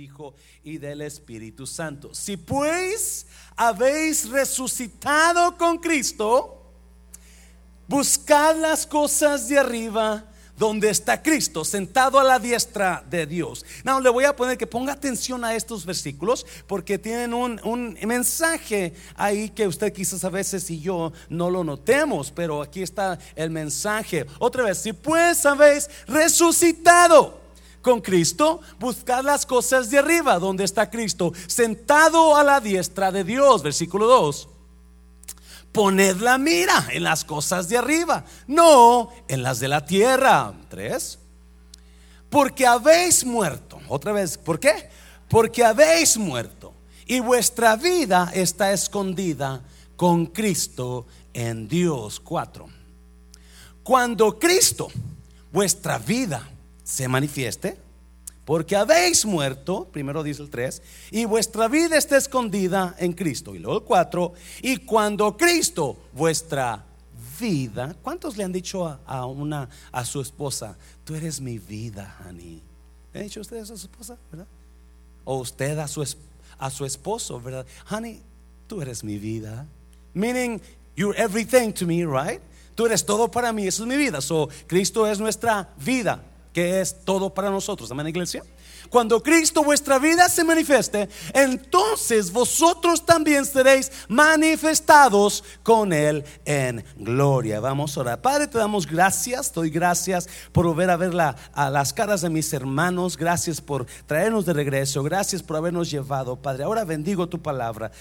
Hijo y del Espíritu Santo. Si pues habéis resucitado con Cristo, buscad las cosas de arriba donde está Cristo sentado a la diestra de Dios. No, le voy a poner que ponga atención a estos versículos porque tienen un, un, mensaje ahí que usted quizás a veces y yo no lo notemos, pero aquí está el mensaje. Otra vez, si pues habéis resucitado con Cristo, buscad las cosas de arriba donde está Cristo sentado a la diestra de Dios. Versículo 2 poned la mira en las cosas de arriba, no en las de la tierra. Tres, porque habéis muerto. Otra vez, ¿por qué? Porque habéis muerto y vuestra vida está escondida con Cristo en Dios. Cuatro, cuando Cristo, vuestra vida, se manifieste, porque habéis muerto, primero dice el 3, y vuestra vida está escondida en Cristo. Y luego el 4, y cuando Cristo, vuestra vida, ¿cuántos le han dicho a, una a su esposa, tú eres mi vida, honey? ¿Le han dicho ustedes a su esposa, verdad? O usted a su, a su esposo, ¿verdad? Honey, tú eres mi vida. Meaning, you're everything to me, right? Tú eres todo para mí, eso es mi vida. So, Cristo es nuestra vida que es todo para nosotros. Amén, iglesia. Cuando Cristo vuestra vida se manifieste, entonces vosotros también seréis manifestados con Él en gloria. Vamos a orar. Padre, te damos gracias, doy gracias por volver a ver a las caras de mis hermanos. Gracias por traernos de regreso. Gracias por habernos llevado, Padre. Ahora bendigo tu palabra.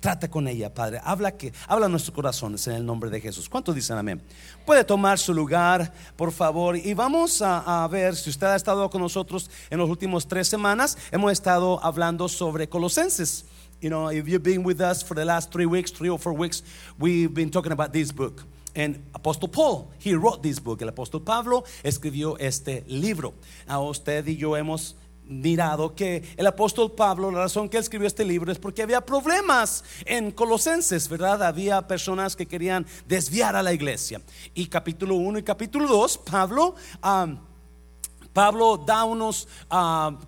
Trata con ella, Padre. Habla que habla nuestros corazones en el nombre de Jesús. ¿Cuántos dicen amén? Puede tomar su lugar, por favor. Y vamos a, ver si usted ha estado con nosotros en los últimos tres semanas. Hemos estado hablando sobre Colosenses. You know, if you've been with us for the last three weeks, three or four weeks, we've been talking about this book. And Apostle Paul, he wrote this book. El apóstol Pablo escribió este libro. A usted y yo hemos mirado que el apóstol Pablo, la razón que escribió este libro es porque había problemas en Colosenses, ¿verdad? Había personas que querían desviar a la iglesia. Y capítulo 1 y capítulo 2, Pablo... Pablo da unos,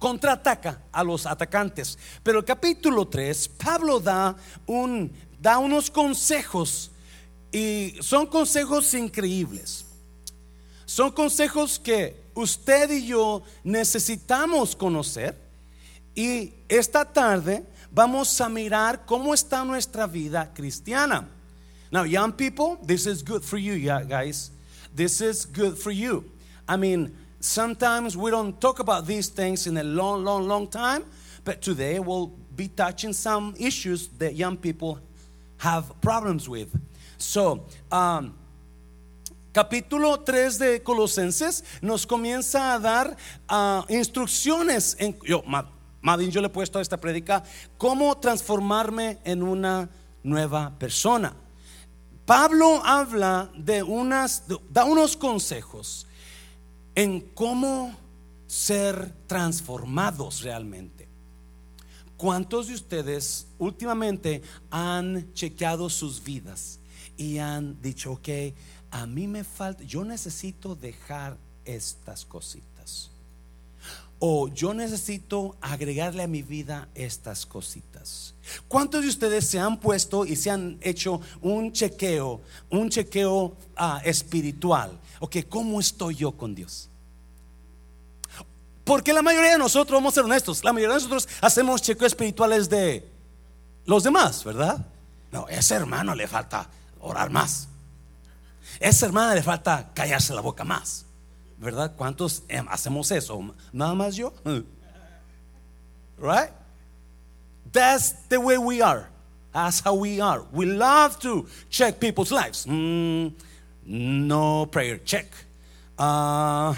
contraataca a los atacantes. Pero el capítulo 3, Pablo da, un, da unos consejos y son consejos increíbles. Son consejos que usted y yo necesitamos conocer y esta tarde vamos a mirar cómo está nuestra vida cristiana. Now, young people, this is good for you, yeah, guys. This is good for you. I mean, sometimes we don't talk about these things in a long, long, long time, but today we'll be touching some issues that young people have problems with. So, um, capítulo 3 de Colosenses nos comienza a dar uh, instrucciones. En, yo, Madin, yo le he puesto a esta predica cómo transformarme en una nueva persona. Pablo habla de unas, da unos consejos en cómo ser transformados realmente. ¿Cuántos de ustedes últimamente han chequeado sus vidas y han dicho, ok, a mí me falta, yo necesito dejar estas cositas. O yo necesito agregarle a mi vida estas cositas. ¿Cuántos de ustedes se han puesto y se han hecho un chequeo, un chequeo ah, espiritual? Ok, ¿cómo estoy yo con Dios? Porque la mayoría de nosotros, vamos a ser honestos, la mayoría de nosotros hacemos chequeos espirituales de los demás, ¿verdad? No, ese hermano le falta orar más. Esa hermana le falta callarse la boca más. ¿Verdad? ¿Cuántos em, hacemos eso? Nada más yo. Right? That's the way we are. That's how we are. We love to check people's lives. Mm, no prayer, check. Uh,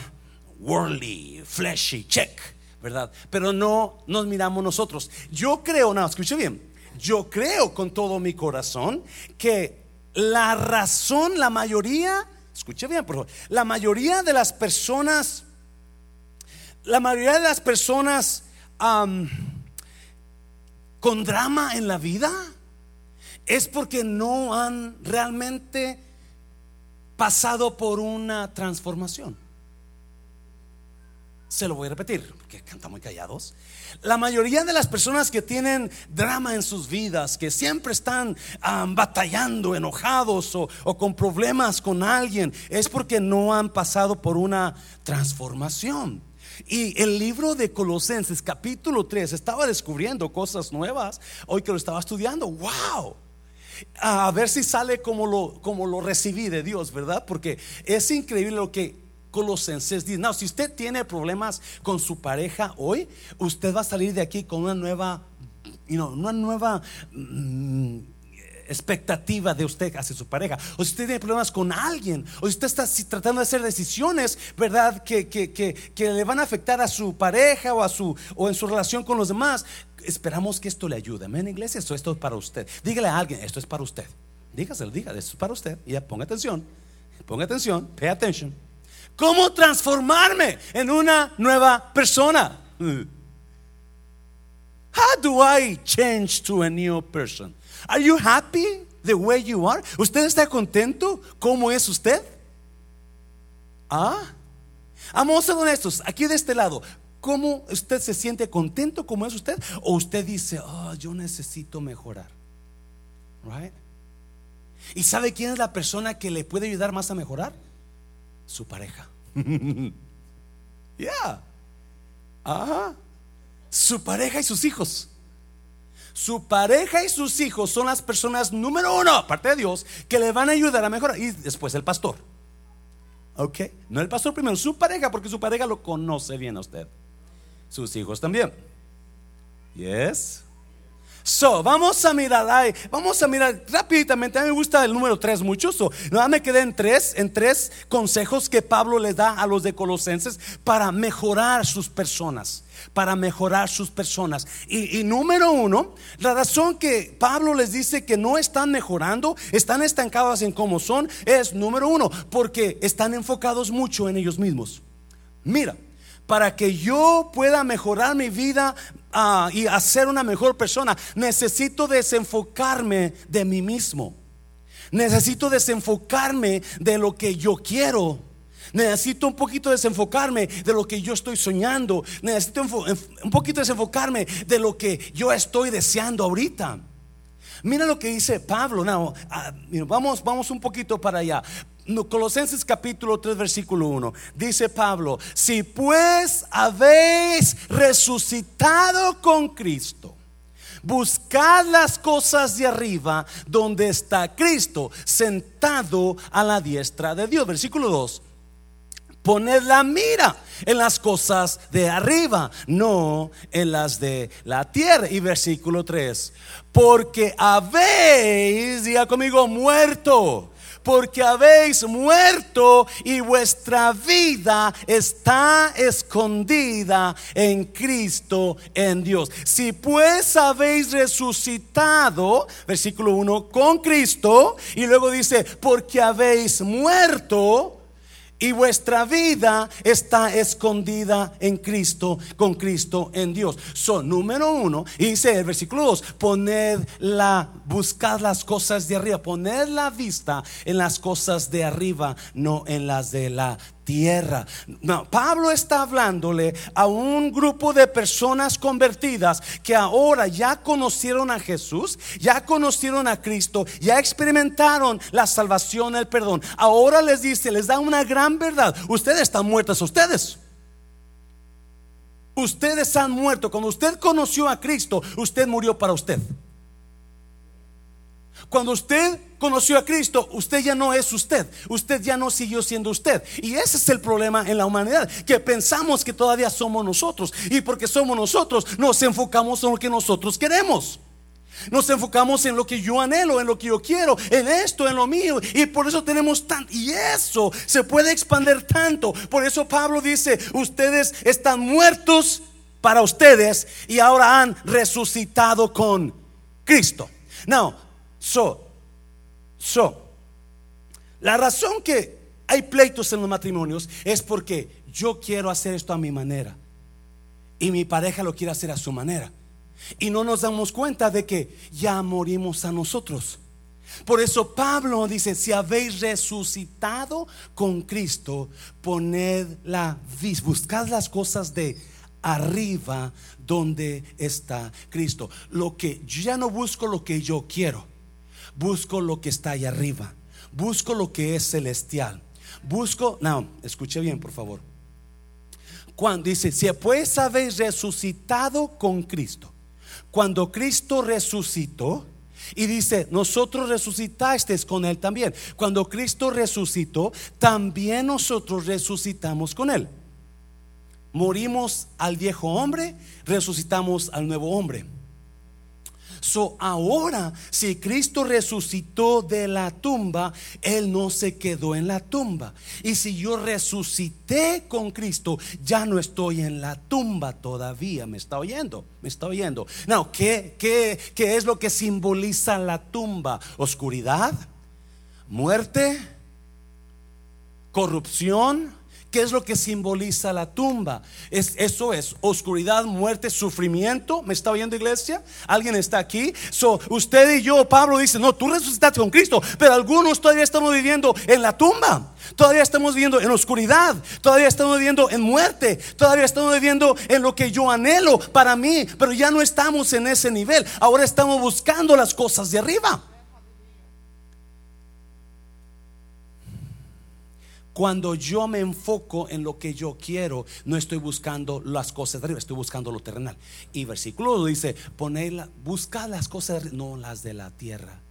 worldly, fleshy, check. ¿Verdad? Pero no nos miramos nosotros. Yo creo, no, escuche bien. Yo creo con todo mi corazón que la razón, la mayoría, escuche bien, por favor, la mayoría de las personas, la mayoría de las personas con drama en la vida es porque no han realmente pasado por una transformación. Se lo voy a repetir, porque cantan muy callados. La mayoría de las personas que tienen drama en sus vidas, que siempre están batallando, enojados o, o con problemas con alguien, es porque no han pasado por una transformación. Y el libro de Colosenses capítulo 3 estaba descubriendo cosas nuevas hoy que lo estaba estudiando. ¡Wow! A ver si sale como lo, como lo recibí de Dios, ¿verdad? Porque es increíble lo que Colosenses dice. No, si usted tiene problemas con su pareja hoy, usted va a salir de aquí con una nueva, you know, una nueva... Mm, expectativa de usted hacia su pareja, o si usted tiene problemas con alguien, o si usted está tratando de hacer decisiones, ¿verdad? Que, que, que, le van a afectar a su pareja o, a su, o en su relación con los demás, esperamos que esto le ayude. Amén, iglesia, esto, esto es para usted. Dígale a alguien, esto es para usted. Dígaselo, dígale, esto es para usted. Y ya ponga atención, ponga atención, pay attention. ¿Cómo transformarme en una nueva persona? How do I change to a new person? Are you happy the way you are? ¿Usted está contento ¿Cómo es usted? Ah, vamos a ser honestos, aquí de este lado, ¿cómo usted se siente contento como es usted? O usted dice, oh, yo necesito mejorar. Right? ¿Y sabe quién es la persona que le puede ayudar más a mejorar? Su pareja. yeah. Ajá. Su pareja y sus hijos. Su pareja y sus hijos son las personas número uno, aparte de Dios, que le van a ayudar a mejorar. Y después el pastor. Ok, no el pastor primero, su pareja, porque su pareja lo conoce bien a usted. Sus hijos también. Yes. So, vamos a mirar, ay, vamos a mirar rápidamente. A mí me gusta el número 3 mucho. So, nada me quedé en tres, en tres consejos que Pablo les da a los de Colosenses para mejorar sus personas. Para mejorar sus personas. Y, y número uno, la razón que Pablo les dice que no están mejorando, están estancados en cómo son, es número uno, porque están enfocados mucho en ellos mismos. Mira, para que yo pueda mejorar mi vida ah, y hacer una mejor persona, necesito desenfocarme de mí mismo. Necesito desenfocarme de lo que yo quiero. Necesito un poquito desenfocarme de lo que yo estoy soñando. Necesito un poquito desenfocarme de lo que yo estoy deseando ahorita. Mira lo que dice Pablo. No, ah, vamos, vamos un poquito para allá. Colosenses capítulo 3 versículo 1 dice Pablo, si pues habéis resucitado con Cristo, buscad las cosas de arriba donde está Cristo sentado a la diestra de Dios. Versículo 2. Poned la mira en las cosas de arriba, no en las de la tierra. Y versículo 3. Porque habéis, diga conmigo, muerto porque habéis muerto y vuestra vida está escondida en Cristo, en Dios. Si pues habéis resucitado, versículo 1, con Cristo, y luego dice, porque habéis muerto, y vuestra vida está escondida en Cristo, con Cristo en Dios. Son número uno, y dice el versículo 2, poned la, buscad las cosas de arriba, poned la vista en las cosas de arriba, no en las de la tierra. Pablo está hablándole a un grupo de personas convertidas que ahora ya conocieron a Jesús, ya conocieron a Cristo, ya experimentaron la salvación, el perdón. Ahora les dice, les da una gran verdad. Ustedes están muertos, ustedes. Ustedes han muerto. Cuando usted conoció a Cristo, usted murió para usted. Cuando usted conoció a Cristo, usted ya no es usted, usted ya no siguió siendo usted. Y ese es el problema en la humanidad, que pensamos que todavía somos nosotros. Y porque somos nosotros, nos enfocamos en lo que nosotros queremos. Nos enfocamos en lo que yo anhelo, en lo que yo quiero, en esto, en lo mío. Y por eso tenemos tanto. Y eso se puede expandir tanto. Por eso Pablo dice, ustedes están muertos para ustedes y ahora han resucitado con Cristo. Now, So, so, la razón que hay pleitos en los matrimonios es porque yo quiero hacer esto a mi manera y mi pareja lo quiere hacer a su manera. Y no nos damos cuenta de que ya morimos a nosotros. Por eso Pablo dice, si habéis resucitado con Cristo, poned la vista, buscad las cosas de arriba donde está Cristo. Lo que yo ya no busco lo que yo quiero, busco lo que está ahí arriba. Busco lo que es celestial. Busco, no, escuche bien, por favor. Cuando dice, si pues habéis resucitado con Cristo, cuando Cristo resucitó, y dice, nosotros resucitasteis con Él también. Cuando Cristo resucitó, también nosotros resucitamos con Él. Morimos al viejo hombre, resucitamos al nuevo hombre. So ahora, si Cristo resucitó de la tumba, Él no se quedó en la tumba. Y si yo resucité con Cristo, ya no estoy en la tumba todavía. ¿Me está oyendo? ¿Me está oyendo? No, ¿qué, qué, qué es lo que simboliza la tumba? ¿Oscuridad? ¿Muerte? ¿Corrupción? ¿Qué es lo que simboliza la tumba? Es, eso es oscuridad, muerte, sufrimiento. ¿Me está oyendo iglesia? ¿Alguien está aquí? So, usted y yo, Pablo dice, no, tú resucitaste con Cristo, pero algunos todavía estamos viviendo en la tumba. Todavía estamos viviendo en oscuridad, todavía estamos viviendo en muerte, todavía estamos viviendo en lo que yo anhelo para mí, pero ya no estamos en ese nivel. Ahora estamos buscando las cosas de arriba. Cuando yo me enfoco en lo que yo quiero, no estoy buscando las cosas de arriba, estoy buscando lo terrenal. Y versículo dice, ponerla, busca las cosas, no las de la tierra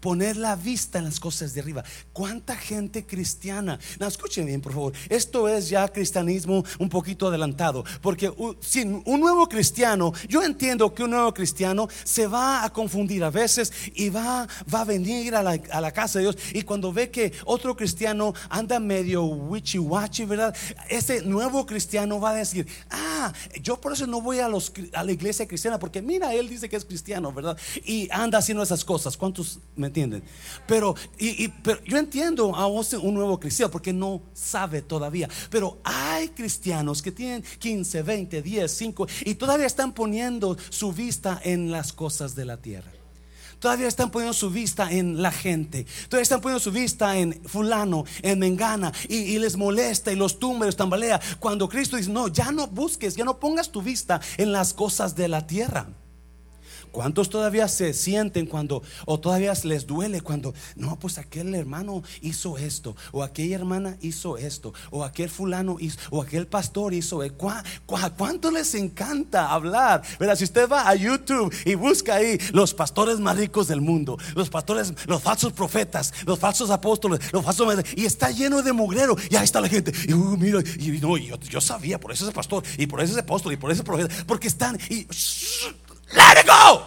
poner la vista en las cosas de arriba. ¿Cuánta gente cristiana? No, escuchen bien, por favor. Esto es ya cristianismo un poquito adelantado, porque sin un nuevo cristiano, yo entiendo que un nuevo cristiano se va a confundir a veces y va, va a venir a la, a la casa de Dios y cuando ve que otro cristiano anda medio wichi wachi, ¿verdad? Ese nuevo cristiano va a decir, ah, yo por eso no voy a, los, a la iglesia cristiana, porque mira, él dice que es cristiano, ¿verdad? Y anda haciendo esas cosas. ¿Cuántos ¿Me entienden? Pero, y, pero yo entiendo a un nuevo cristiano porque no sabe todavía. Pero hay cristianos que tienen 15, 20, 10, 5 y todavía están poniendo su vista en las cosas de la tierra. Todavía están poniendo su vista en la gente. Todavía están poniendo su vista en fulano, en mengana. Y, y, les molesta y los tumba y los tambalea. Cuando Cristo dice, no, ya no busques, ya no pongas tu vista en las cosas de la tierra. ¿Cuántos todavía se sienten cuando, o todavía les duele cuando, no, pues aquel hermano hizo esto, o aquella hermana hizo esto, o aquel fulano hizo, o aquel pastor hizo, ¿cuánto les encanta hablar? ¿Verdad? Si usted va a YouTube y busca ahí los pastores más ricos del mundo, los pastores, los falsos profetas, los falsos apóstoles, los falsos, y está lleno de mugrero, y ahí está la gente, y uh, mira, y no, yo, sabía, por eso ese pastor, y por ese apóstol, y por ese profeta, porque están, y Let it go.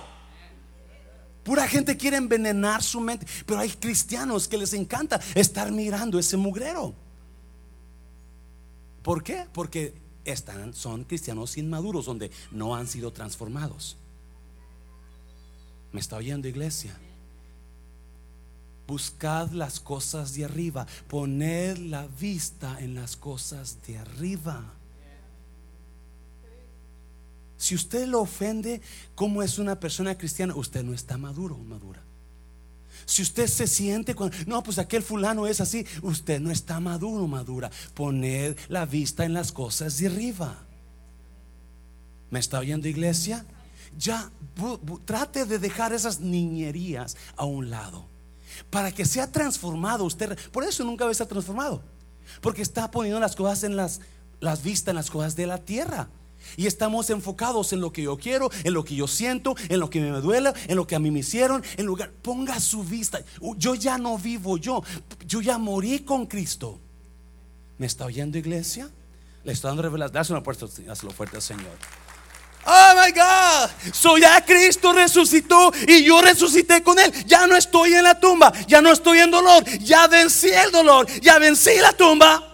Pura gente quiere envenenar su mente, pero hay cristianos que les encanta estar mirando ese mugrero. ¿Por qué? Porque están, son cristianos inmaduros donde no han sido transformados. ¿Me está oyendo iglesia? Buscad las cosas de arriba, poned la vista en las cosas de arriba. Si usted lo ofende, como es una persona cristiana? Usted no está maduro o madura. Si usted se siente cuando, no, pues aquel fulano es así, usted no está maduro o madura. Poned la vista en las cosas de arriba. ¿Me está oyendo iglesia? Ya trate de dejar esas niñerías a un lado. Para que sea transformado usted. Por eso nunca va a transformado. Porque está poniendo las cosas en las, las vistas en las cosas de la tierra. Y estamos enfocados en lo que yo quiero, en lo que yo siento, en lo que me duele, en lo que a mí me hicieron. En lugar, ponga su vista. Yo ya no vivo yo, yo ya morí con Cristo. ¿Me está oyendo, iglesia? Le estoy dando revelación. Dáselo puerta, fuerte al Señor. Oh my God, soy ya Cristo resucitó y yo resucité con Él. Ya no estoy en la tumba, ya no estoy en dolor, ya vencí el dolor, ya vencí la tumba.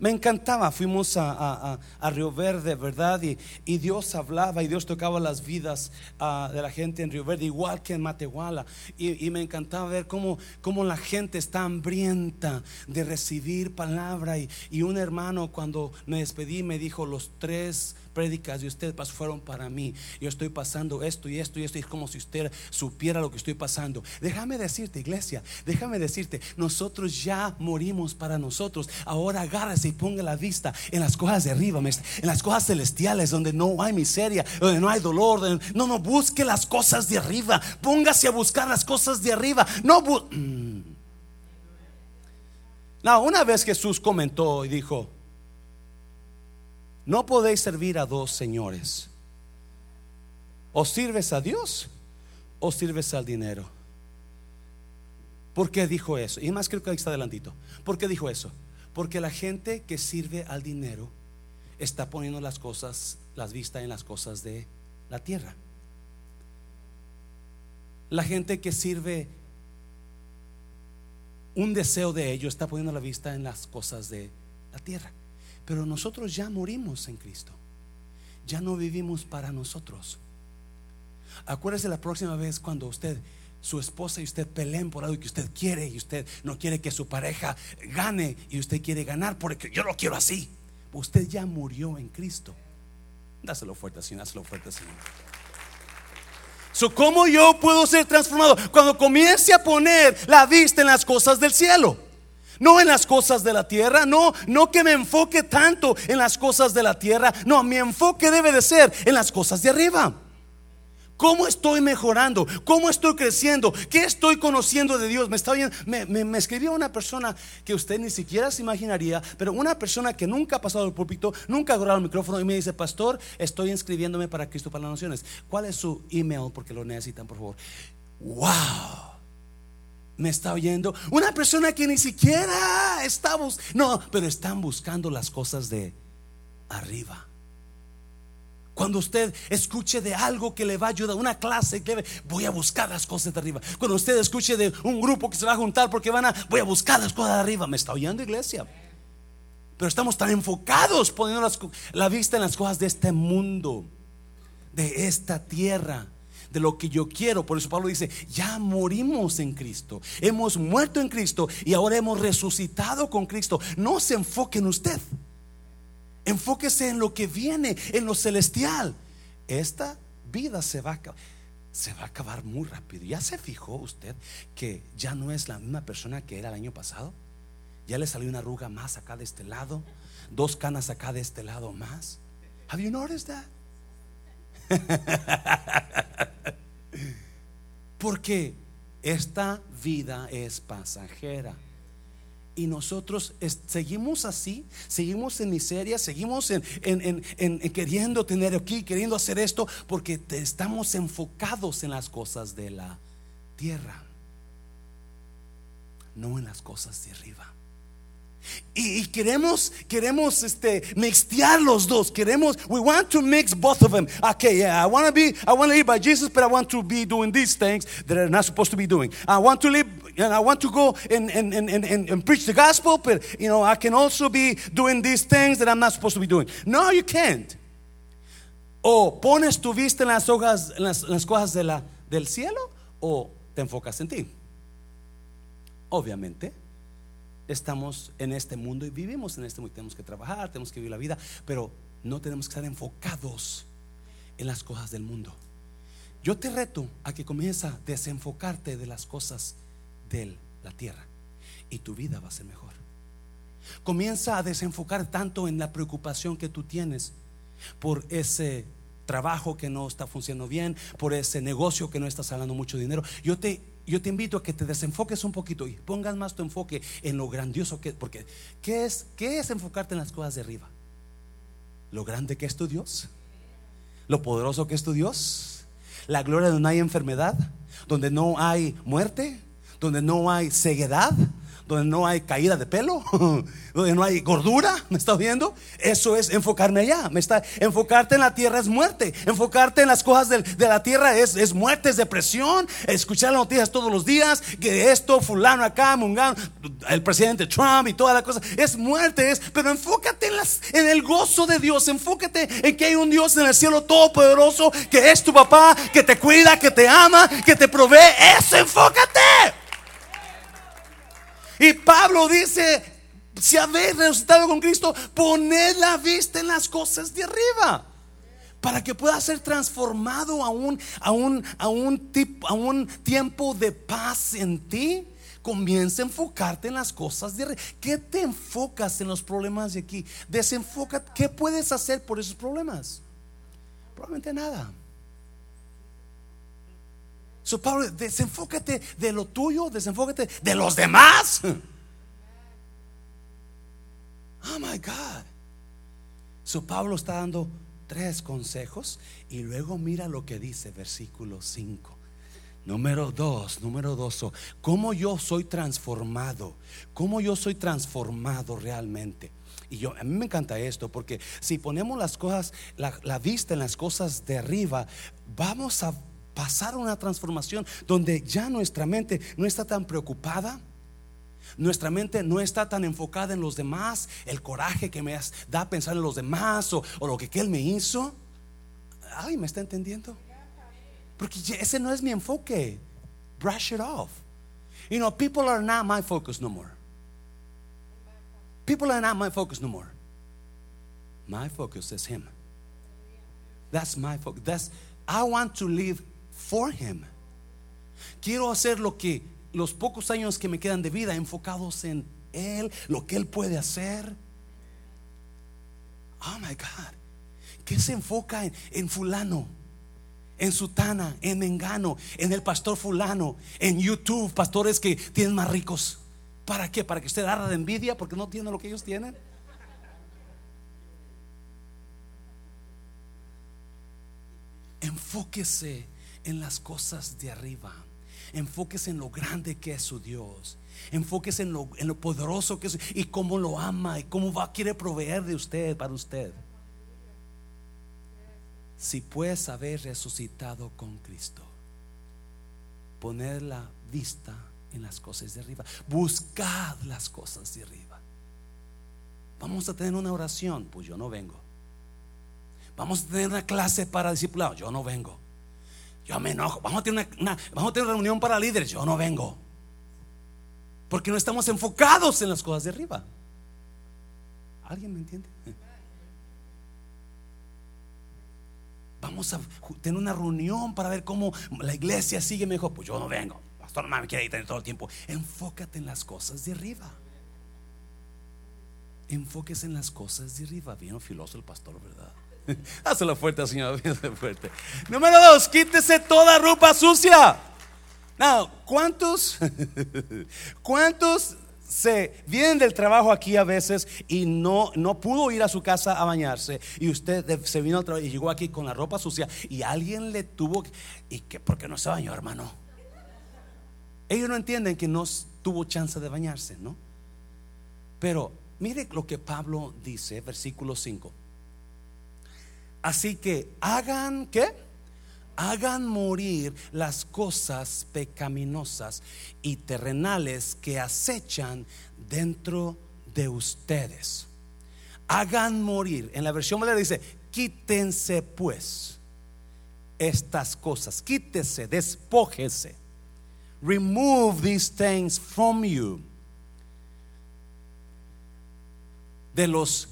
Me encantaba, fuimos a, Río Verde, ¿verdad? Y, y, Dios hablaba y Dios tocaba las vidas ah, de la gente en Río Verde, igual que en Matehuala. Y, me encantaba ver cómo, cómo, la gente está hambrienta de recibir palabra. Y, y un hermano cuando me despedí me dijo, los tres prédicas de usted fueron para mí. Yo estoy pasando esto y esto y esto. Y es como si usted supiera lo que estoy pasando. Déjame decirte, iglesia, déjame decirte, nosotros ya morimos para nosotros. Ahora agárrese y ponga la vista en las cosas de arriba, en las cosas celestiales, donde no hay miseria, donde no hay dolor. no, no, busque las cosas de arriba. Póngase a buscar las cosas de arriba. No, mm. no, una vez Jesús comentó y dijo, no podéis servir a dos señores. O sirves a Dios o sirves al dinero. ¿Por qué dijo eso? Y más creo que ahí está adelantito. ¿Por qué dijo eso? Porque la gente que sirve al dinero está poniendo las cosas, las vistas en las cosas de la tierra. La gente que sirve un deseo de ello está poniendo la vista en las cosas de la tierra. Pero nosotros ya morimos en Cristo. Ya no vivimos para nosotros. Acuérdese la próxima vez cuando usted, su esposa y usted peleen por algo que usted quiere y usted no quiere que su pareja gane y usted quiere ganar porque yo lo quiero así. Usted ya murió en Cristo. Dáselo fuerte, Señor, dáselo fuerte, Señor. So, ¿Cómo yo puedo ser transformado? Cuando comience a poner la vista en las cosas del cielo no en las cosas de la tierra, no, no que me enfoque tanto en las cosas de la tierra, no, mi enfoque debe de ser en las cosas de arriba. ¿Cómo estoy mejorando? ¿Cómo estoy creciendo? ¿Qué estoy conociendo de Dios? Me, está me, escribió una persona que usted ni siquiera se imaginaría, pero una persona que nunca ha pasado el púlpito, nunca ha agarrado el micrófono y me dice, pastor, estoy inscribiéndome para Cristo para las Naciones. ¿Cuál es su email? Porque lo necesitan, por favor. ¡Wow! me está oyendo. Una persona que ni siquiera está no, pero están buscando las cosas de arriba. Cuando usted escuche de algo que le va a ayudar, una clase que voy a buscar las cosas de arriba. Cuando usted escuche de un grupo que se va a juntar porque van a, voy a buscar las cosas de arriba. Me está oyendo, iglesia. Pero estamos tan enfocados poniendo la vista en las cosas de este mundo, de esta tierra de lo que yo quiero. Por eso Pablo dice, ya morimos en Cristo, hemos muerto en Cristo y ahora hemos resucitado con Cristo. No se enfoque en usted, enfóquese en lo que viene, en lo celestial. Esta vida se va a acabar. Se va a acabar muy rápido. ¿Ya se fijó usted que ya no es la misma persona que era el año pasado? Ya le salió una arruga más acá de este lado, dos canas acá de este lado más. Have you noticed that? Porque esta vida es pasajera. Y nosotros seguimos así, seguimos en miseria, seguimos en, queriendo tener aquí, queriendo hacer esto, porque estamos enfocados en las cosas de la tierra, no en las cosas de arriba. Y, queremos, queremos este, mixtear los dos. Queremos, we want to mix both of them. Okay, yeah, I want to be, I want to live by Jesus, but I want to be doing these things that I'm not supposed to be doing. I want to live, and I want to go and, and, and, and, and preach the gospel, but you know, I can also be doing these things that I'm not supposed to be doing. No, you can't. O pones tu vista en las hojas, en las, las cosas de la, del cielo, o te enfocas en ti. Obviamente estamos en este mundo y vivimos en este mundo. Tenemos que trabajar, tenemos que vivir la vida, pero no tenemos que estar enfocados en las cosas del mundo. Yo te reto a que comiences a desenfocarte de las cosas de la tierra y tu vida va a ser mejor. Comienza a desenfocar tanto en la preocupación que tú tienes por ese trabajo que no está funcionando bien, por ese negocio que no estás ganando mucho dinero. Yo te yo te invito a que te desenfoques un poquito y pongas más tu enfoque en lo grandioso que porque ¿qué es qué es enfocarte en las cosas de arriba? Lo grande que es tu Dios, lo poderoso que es tu Dios, la gloria donde no hay enfermedad, donde no hay muerte, donde no hay ceguedad, donde no hay caída de pelo, donde no hay gordura, ¿me está viendo? Eso es enfocarme allá, me está enfocarte en la tierra es muerte, enfocarte en las cosas de, la tierra es, es muerte, es depresión, escuchar las noticias todos los días, que esto, fulano acá, mungano, el presidente Trump y toda la cosa, es muerte, es, pero enfócate en, las, en el gozo de Dios, enfócate en que hay un Dios en el cielo todopoderoso, que es tu papá, que te cuida, que te ama, que te provee, eso enfócate. Y Pablo dice, si habéis resucitado con Cristo, poned la vista en las cosas de arriba. Para que pueda ser transformado a un, a un, a un, tipo, a un tiempo de paz en ti. Comienza a enfocarte en las cosas de arriba. ¿Qué te enfocas en los problemas de aquí? Desenfoca. ¿Qué puedes hacer por esos problemas? Probablemente nada. So, Pablo, desenfócate de lo tuyo, desenfócate de los demás. Oh my God. So, Pablo está dando tres consejos y luego mira lo que dice, versículo 5. Número dos, número dos, cómo yo soy transformado, cómo yo soy transformado realmente. Y yo, a mí me encanta esto, porque si ponemos las cosas, la vista en las cosas de arriba, vamos a pasar una transformación donde ya nuestra mente no está tan preocupada. Nuestra mente no está tan enfocada en los demás, el coraje que me da pensar en los demás o, lo que, que Él me hizo. Ay, ¿me está entendiendo? Porque ese no es mi enfoque. Brush it off. You know, people are not my focus no more. People are not my focus no more. My focus is Him. That's my focus. That's I want to live for Him. Quiero hacer lo que los pocos años que me quedan de vida enfocados en Él, lo que Él puede hacer. Oh my God. ¿Qué se enfoca en, en fulano? En sutana, en engano, en el pastor fulano, en YouTube, pastores que tienen más ricos. ¿Para qué? ¿Para que usted arda de envidia porque no tiene lo que ellos tienen? Enfóquese en las cosas de arriba. Enfóquese en lo grande que es su Dios. Enfóquese en lo, en lo poderoso que es y cómo lo ama y cómo va quiere proveer de usted para usted. Si puedes haber resucitado con Cristo, poner la vista en las cosas de arriba. Buscad las cosas de arriba. Vamos a tener una oración, pues yo no vengo. Vamos a tener una clase para discipulado, yo no vengo. Yo me enojo. Vamos a tener una, vamos a tener reunión para líderes. Yo no vengo. Porque no estamos enfocados en las cosas de arriba. ¿Alguien me entiende? Vamos a tener una reunión para ver cómo la iglesia sigue. Me dijo, pues yo no vengo. Pastor, no me quiere ir todo el tiempo. Enfócate en las cosas de arriba. Enfóquese en las cosas de arriba. Bien filoso el pastor, ¿verdad? Hazlo fuerte, Señor. fuerte. Número dos, quítese toda ropa sucia. Now, ¿cuántos? ¿Cuántos se vienen del trabajo aquí a veces y no, no pudo ir a su casa a bañarse y usted se vino al trabajo y llegó aquí con la ropa sucia y alguien le tuvo y que porque no se bañó, hermano. Ellos no entienden que no tuvo chance de bañarse, ¿no? Pero mire lo que Pablo dice, versículo 5. Así que hagan ¿qué? Hagan morir las cosas pecaminosas y terrenales que acechan dentro de ustedes. Hagan morir. En la versión valera dice, quítense pues estas cosas. Quítese, despójese. Remove these things from you. De los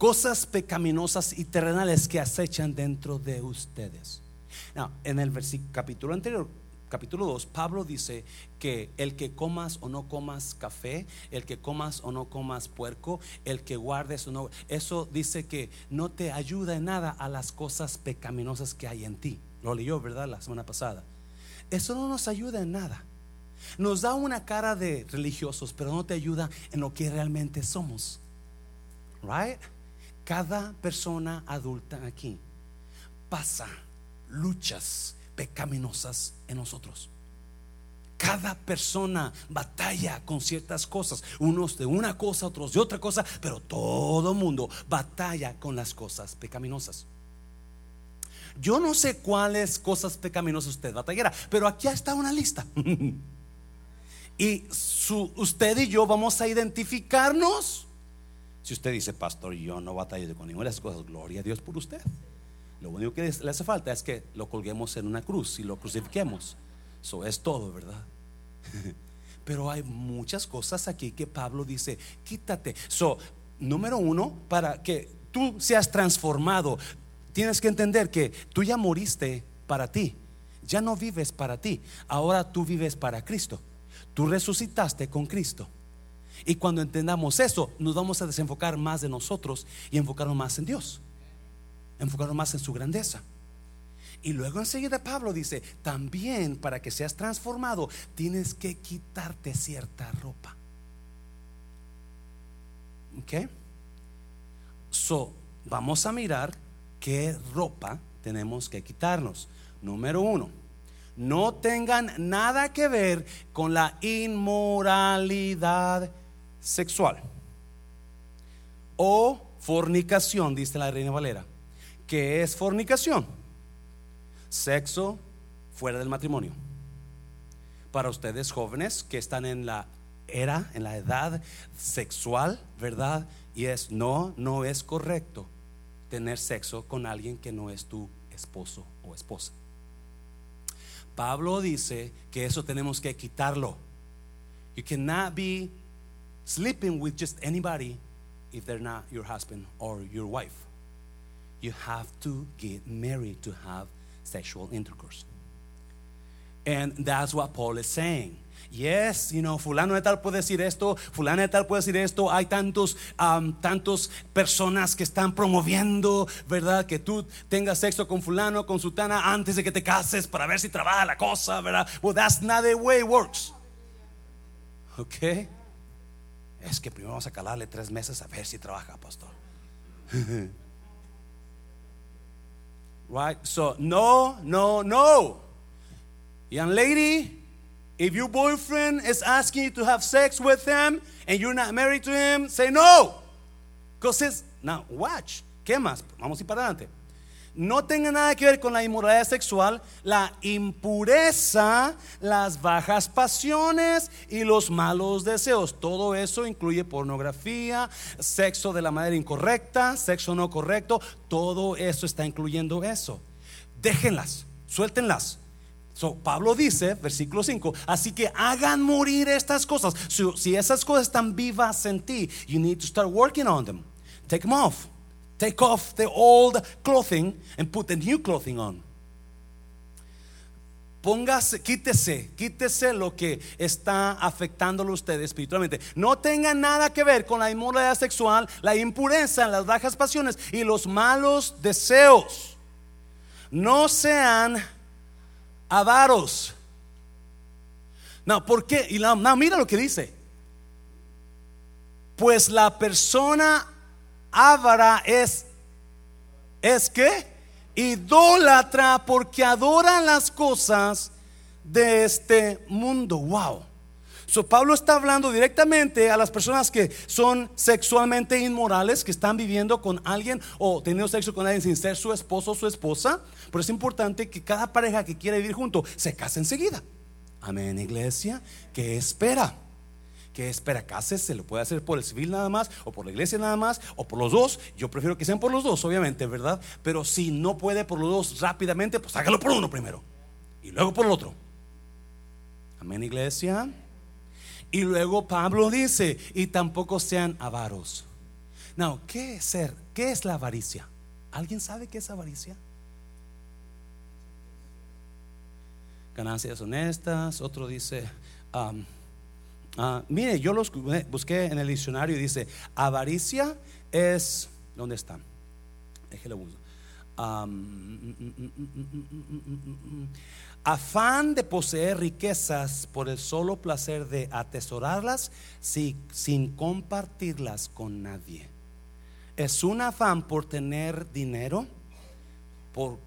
cosas pecaminosas y terrenales que acechan dentro de ustedes. en el capítulo anterior, capítulo 2, Pablo dice que el que comas o no comas café, el que comas o no comas puerco, el que guardes o no, eso dice que no te ayuda en nada a las cosas pecaminosas que hay en ti. Lo leyó, ¿verdad? La semana pasada. Eso no nos ayuda en nada. Nos da una cara de religiosos, pero no te ayuda en lo que realmente somos. Right? Cada persona adulta aquí pasa luchas pecaminosas en nosotros. Cada persona batalla con ciertas cosas, unos de una cosa, otros de otra cosa, pero todo mundo batalla con las cosas pecaminosas. Yo no sé cuáles cosas pecaminosas usted batallará, pero aquí está una lista. y usted y yo vamos a identificarnos. Si usted dice, pastor, yo no batallo con ninguna de esas cosas, gloria a Dios por usted. Lo único que le hace falta es que lo colguemos en una cruz y lo crucifiquemos. Eso es todo, ¿verdad? Pero hay muchas cosas aquí que Pablo dice, quítate. So, número uno, para que tú seas transformado, tienes que entender que tú ya moriste para ti. Ya no vives para ti. Ahora tú vives para Cristo. Tú resucitaste con Cristo. Y cuando entendamos eso, nos vamos a desenfocar más de nosotros y enfocarnos más en Dios. Enfocarnos más en su grandeza. Y luego enseguida Pablo dice, también para que seas transformado, tienes que quitarte cierta ropa. ¿Ok? So, vamos a mirar qué ropa tenemos que quitarnos. Número uno, no tengan nada que ver con la inmoralidad sexual o fornicación, dice la Reina Valera. ¿Qué es fornicación? Sexo fuera del matrimonio. Para ustedes jóvenes que están en la era, en la edad sexual, ¿verdad? Y es, no, no es correcto tener sexo con alguien que no es tu esposo o esposa. Pablo dice que eso tenemos que quitarlo. You cannot be sleeping with just anybody if they're not your husband or your wife. You have to get married to have sexual intercourse. And that's what Paul is saying. Yes, you know, fulano de tal puede decir esto, fulano de tal puede decir esto. Hay tantos, um, tantos personas que están promoviendo, ¿verdad? Que tú tengas sexo con fulano, con sutana antes de que te cases para ver si trabaja la cosa, ¿verdad? Well, that's not the way it works. Okay es que primero vamos a calarle tres meses a ver si trabaja, pastor. right? So, no, no, no. Young lady, if your boyfriend is asking you to have sex with him and you're not married to him, say no. Because it's, now watch. ¿Qué más? Vamos a ir para adelante no tenga nada que ver con la inmoralidad sexual, la impureza, las bajas pasiones y los malos deseos. Todo eso incluye pornografía, sexo de la manera incorrecta, sexo no correcto. Todo eso está incluyendo eso. Déjenlas, suéltenlas. Pablo dice, versículo 5, así que hagan morir estas cosas. si esas cosas están vivas en ti, you need to start working on them. Take them off. Take off the old clothing and put the new clothing on. Póngase, quítese, quítese lo que está afectándolo a usted espiritualmente. No tenga nada que ver con la inmoralidad sexual, la impureza, las bajas pasiones y los malos deseos. No sean avaros. No, ¿por qué? Y no, mira lo que dice. Pues la persona Ávara es, ¿es que Idólatra porque adoran las cosas de este mundo. Wow. So, Pablo está hablando directamente a las personas que son sexualmente inmorales, que están viviendo con alguien o teniendo sexo con alguien sin ser su esposo o su esposa. Pero es importante que cada pareja que quiere vivir junto se case enseguida. Amén, iglesia. ¿Qué espera? Que espera cases, se lo puede hacer por el civil nada más, o por la iglesia nada más, o por los dos. Yo prefiero que sean por los dos, obviamente, ¿verdad? Pero si no puede por los dos rápidamente, pues hágalo por uno primero y luego por el otro. Amén, iglesia. Y luego Pablo dice, y tampoco sean avaros. No, ¿qué es ser? ¿Qué es la avaricia? ¿Alguien sabe qué es avaricia? Ganancias honestas, otro dice, um, Ah, mire, yo los busqué en el diccionario y dice, avaricia es, ¿dónde están? Déjelo afán de poseer riquezas por el solo placer de atesorarlas sin compartirlas con nadie. Es un afán por tener dinero, por,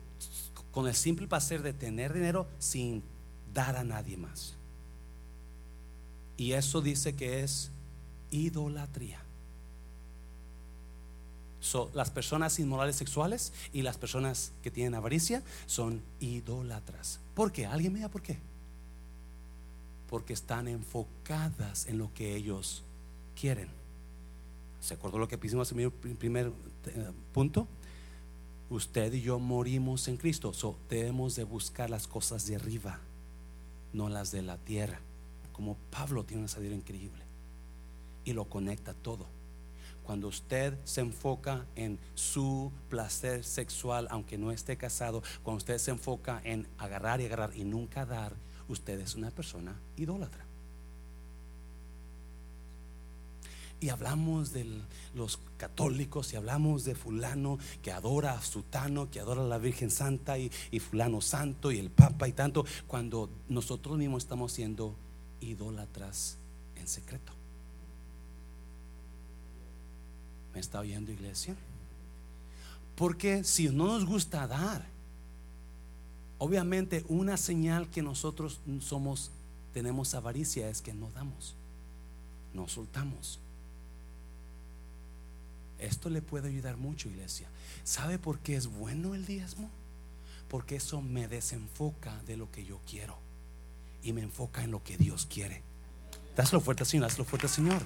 con el simple placer de tener dinero sin dar a nadie más. Y eso dice que es idolatría. las personas inmorales sexuales y las personas que tienen avaricia son idólatras. ¿Por qué? ¿Alguien me da por qué? Porque están enfocadas en lo que ellos quieren. ¿Se acordó lo que pusimos en el primer eh, punto? Usted y yo morimos en Cristo. So, debemos de buscar las cosas de arriba, no las de la tierra. Como Pablo tiene una salida increíble. Y lo conecta todo. Cuando usted se enfoca en su placer sexual, aunque no esté casado, cuando usted se enfoca en agarrar y agarrar y nunca dar, usted es una persona idólatra. y hablamos de los católicos y hablamos de fulano que adora a Sutano, que adora a la Virgen Santa y, y, fulano santo y el Papa y tanto, cuando nosotros mismos estamos siendo idólatras en secreto. ¿Me está oyendo iglesia? Porque si no nos gusta dar, obviamente una señal que nosotros somos, tenemos avaricia es que no damos, no soltamos. Esto le puede ayudar mucho, iglesia. ¿Sabe por qué es bueno el diezmo? Porque eso me desenfoca de lo que yo quiero y me enfoca en lo que Dios quiere. Dáselo fuerte, Señor, dáselo fuerte, Señor.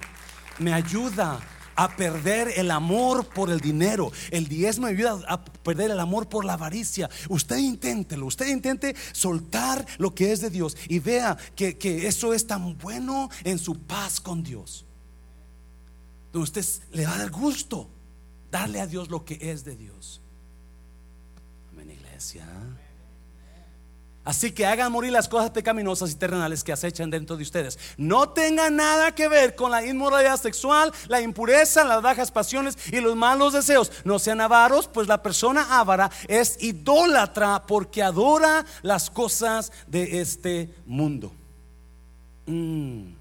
Me ayuda a perder el amor por el dinero. El diezmo me ayuda a perder el amor por la avaricia. Usted inténtelo, usted intente soltar lo que es de Dios y vea que, que eso es tan bueno en su paz con Dios usted le va a dar gusto darle a Dios lo que es de Dios. Amén, iglesia. Así que hagan morir las cosas pecaminosas y terrenales que acechan dentro de ustedes. No tengan nada que ver con la inmoralidad sexual, la impureza, las bajas pasiones y los malos deseos. No sean avaros, pues la persona avara es idólatra porque adora las cosas de este mundo. Mm.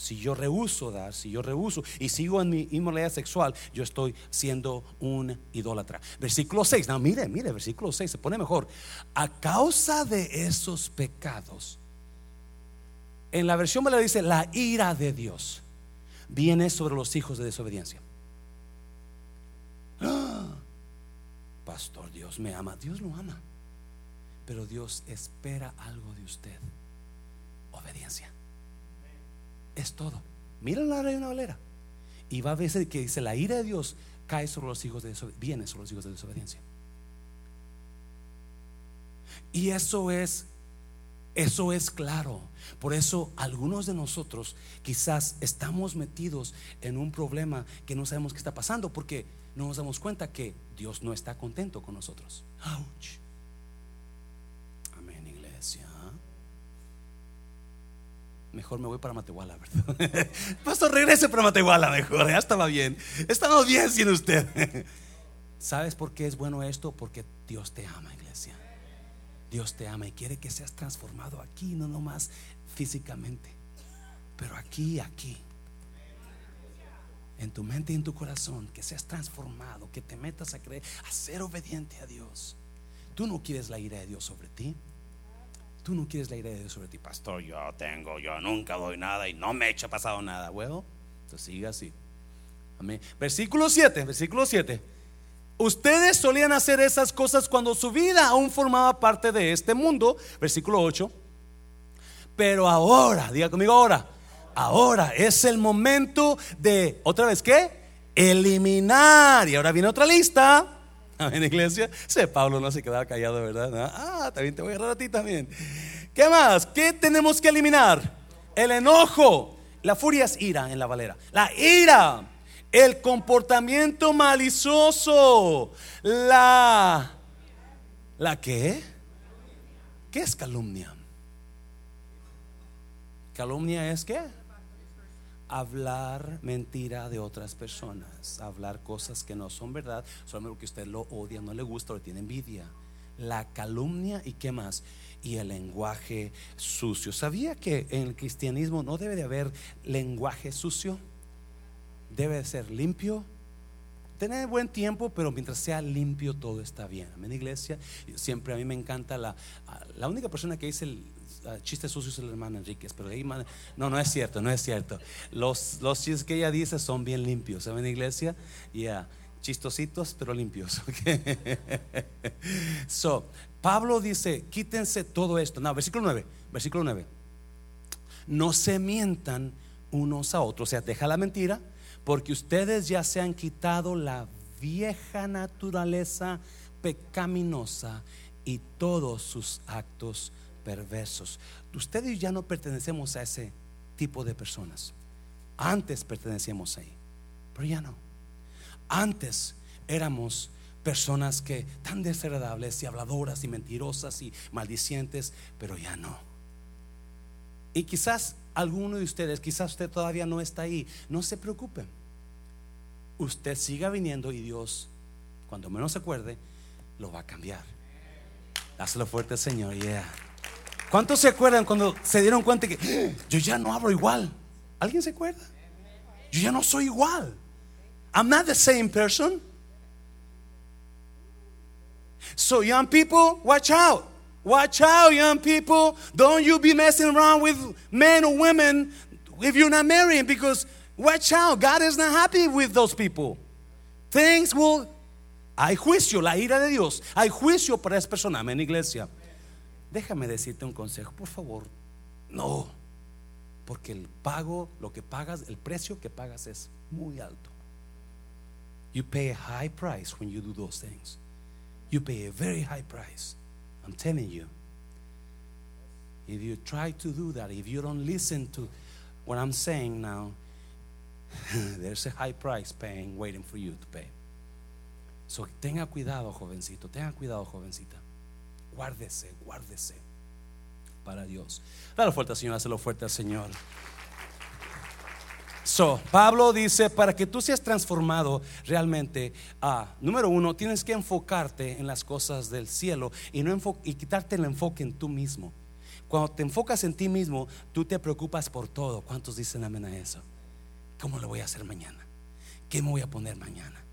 Si yo rehuso dar, si yo rehuso y sigo en mi inmoralidad sexual, yo estoy siendo un idólatra. Versículo 6, no, mire, mire, versículo 6 se pone mejor. A causa de esos pecados, en la versión me dice, la ira de Dios viene sobre los hijos de desobediencia. ¡Ah! Pastor, Dios me ama, Dios lo ama, pero Dios espera algo de usted, obediencia. Es todo. Mira la reina Valera. Y va a ver que dice la ira de Dios cae sobre los hijos de desobediencia, viene sobre los hijos de desobediencia. Y eso es eso es claro. Por eso algunos de nosotros quizás estamos metidos en un problema que no sabemos qué está pasando porque no nos damos cuenta que Dios no está contento con nosotros. Mejor me voy para Matehuala, ¿verdad? Pastor, regrese para Matehuala mejor, ya estaba bien. Estamos bien sin usted. ¿Sabes por qué es bueno esto? Porque Dios te ama, iglesia. Dios te ama y quiere que seas transformado aquí, no nomás físicamente, pero aquí, aquí. En tu mente y en tu corazón, que seas transformado, que te metas a creer, a ser obediente a Dios. Tú no quieres la ira de Dios sobre ti. Tú no quieres la ira de Dios sobre ti, pastor. Yo tengo, yo nunca doy nada y no me he hecho pasado nada. Bueno, entonces sigue así. Amén. Versículo 7, versículo 7. Ustedes solían hacer esas cosas cuando su vida aún formaba parte de este mundo. Versículo 8. Pero ahora, diga conmigo ahora, ahora es el momento de, otra vez, ¿qué? Eliminar. Y ahora viene otra lista en iglesia. Sé, Pablo no se quedaba callado, ¿verdad? Ah, también te voy a agarrar a ti también. ¿Qué más? ¿Qué tenemos que eliminar? El enojo. La furia es ira en la valera. La ira. El comportamiento malicioso. La... ¿La qué? ¿Qué es calumnia? Calumnia es qué? Hablar mentira de otras personas, hablar cosas que no son verdad, solamente porque usted lo odia, no le gusta o le tiene envidia. La calumnia y qué más. Y el lenguaje sucio. ¿Sabía que en el cristianismo no debe de haber lenguaje sucio? Debe de ser limpio, tener buen tiempo, pero mientras sea limpio todo está bien. Amén, iglesia. Siempre a mí me encanta la, la única persona que dice el chiste sucio es el hermano Enríquez, pero ahí, no, no es cierto, no es cierto. Los, chistes que ella dice son bien limpios. Amén, iglesia. Ya, chistositos, pero limpios. so, Pablo dice, quítense todo esto. No, versículo 9, versículo 9. No se mientan unos a otros, o sea, deja la mentira porque ustedes ya se han quitado la vieja naturaleza pecaminosa y todos sus actos perversos. Ustedes ya no pertenecemos a ese tipo de personas. Antes pertenecíamos ahí, pero ya no. Antes éramos personas que tan desagradables y habladoras y mentirosas y maldicientes, pero ya no. Y quizás alguno de ustedes, quizás usted todavía no está ahí, no se preocupen usted siga viniendo y Dios, cuando menos se acuerde, lo va a cambiar. Dáselo fuerte, Señor. Yeah. ¿Cuántos se acuerdan cuando se dieron cuenta que yo ya no hablo igual? ¿Alguien se acuerda? Yo ya no soy igual. I'm not the same person. So, young people, watch out. Watch out, young people. Don't you be messing around with men or women if you're not marrying because Watch out, God is not happy with those people. Things will. Hay juicio, la ira de Dios. Hay juicio para esa persona. Amén, iglesia. Déjame decirte un consejo, por favor. No, porque el pago, lo que pagas, el precio que pagas es muy alto. You pay a high price when you do those things. You pay a very high price. I'm telling you. If you try to do that, if you don't listen to what I'm saying now, There's a high price paying waiting for you to pay. So tenga cuidado, jovencito, tenga cuidado, jovencita. Guárdese, guárdese para Dios. Dale fuerte al Señor, hazlo fuerte al Señor. So, Pablo dice, para que tú seas transformado realmente, ah, número uno, tienes que enfocarte en las cosas del cielo y, no y quitarte el enfoque en tú mismo. Cuando te enfocas en ti mismo, tú te preocupas por todo. ¿Cuántos dicen amén a eso? ¿Cómo lo voy a hacer mañana? ¿Qué me voy a poner mañana?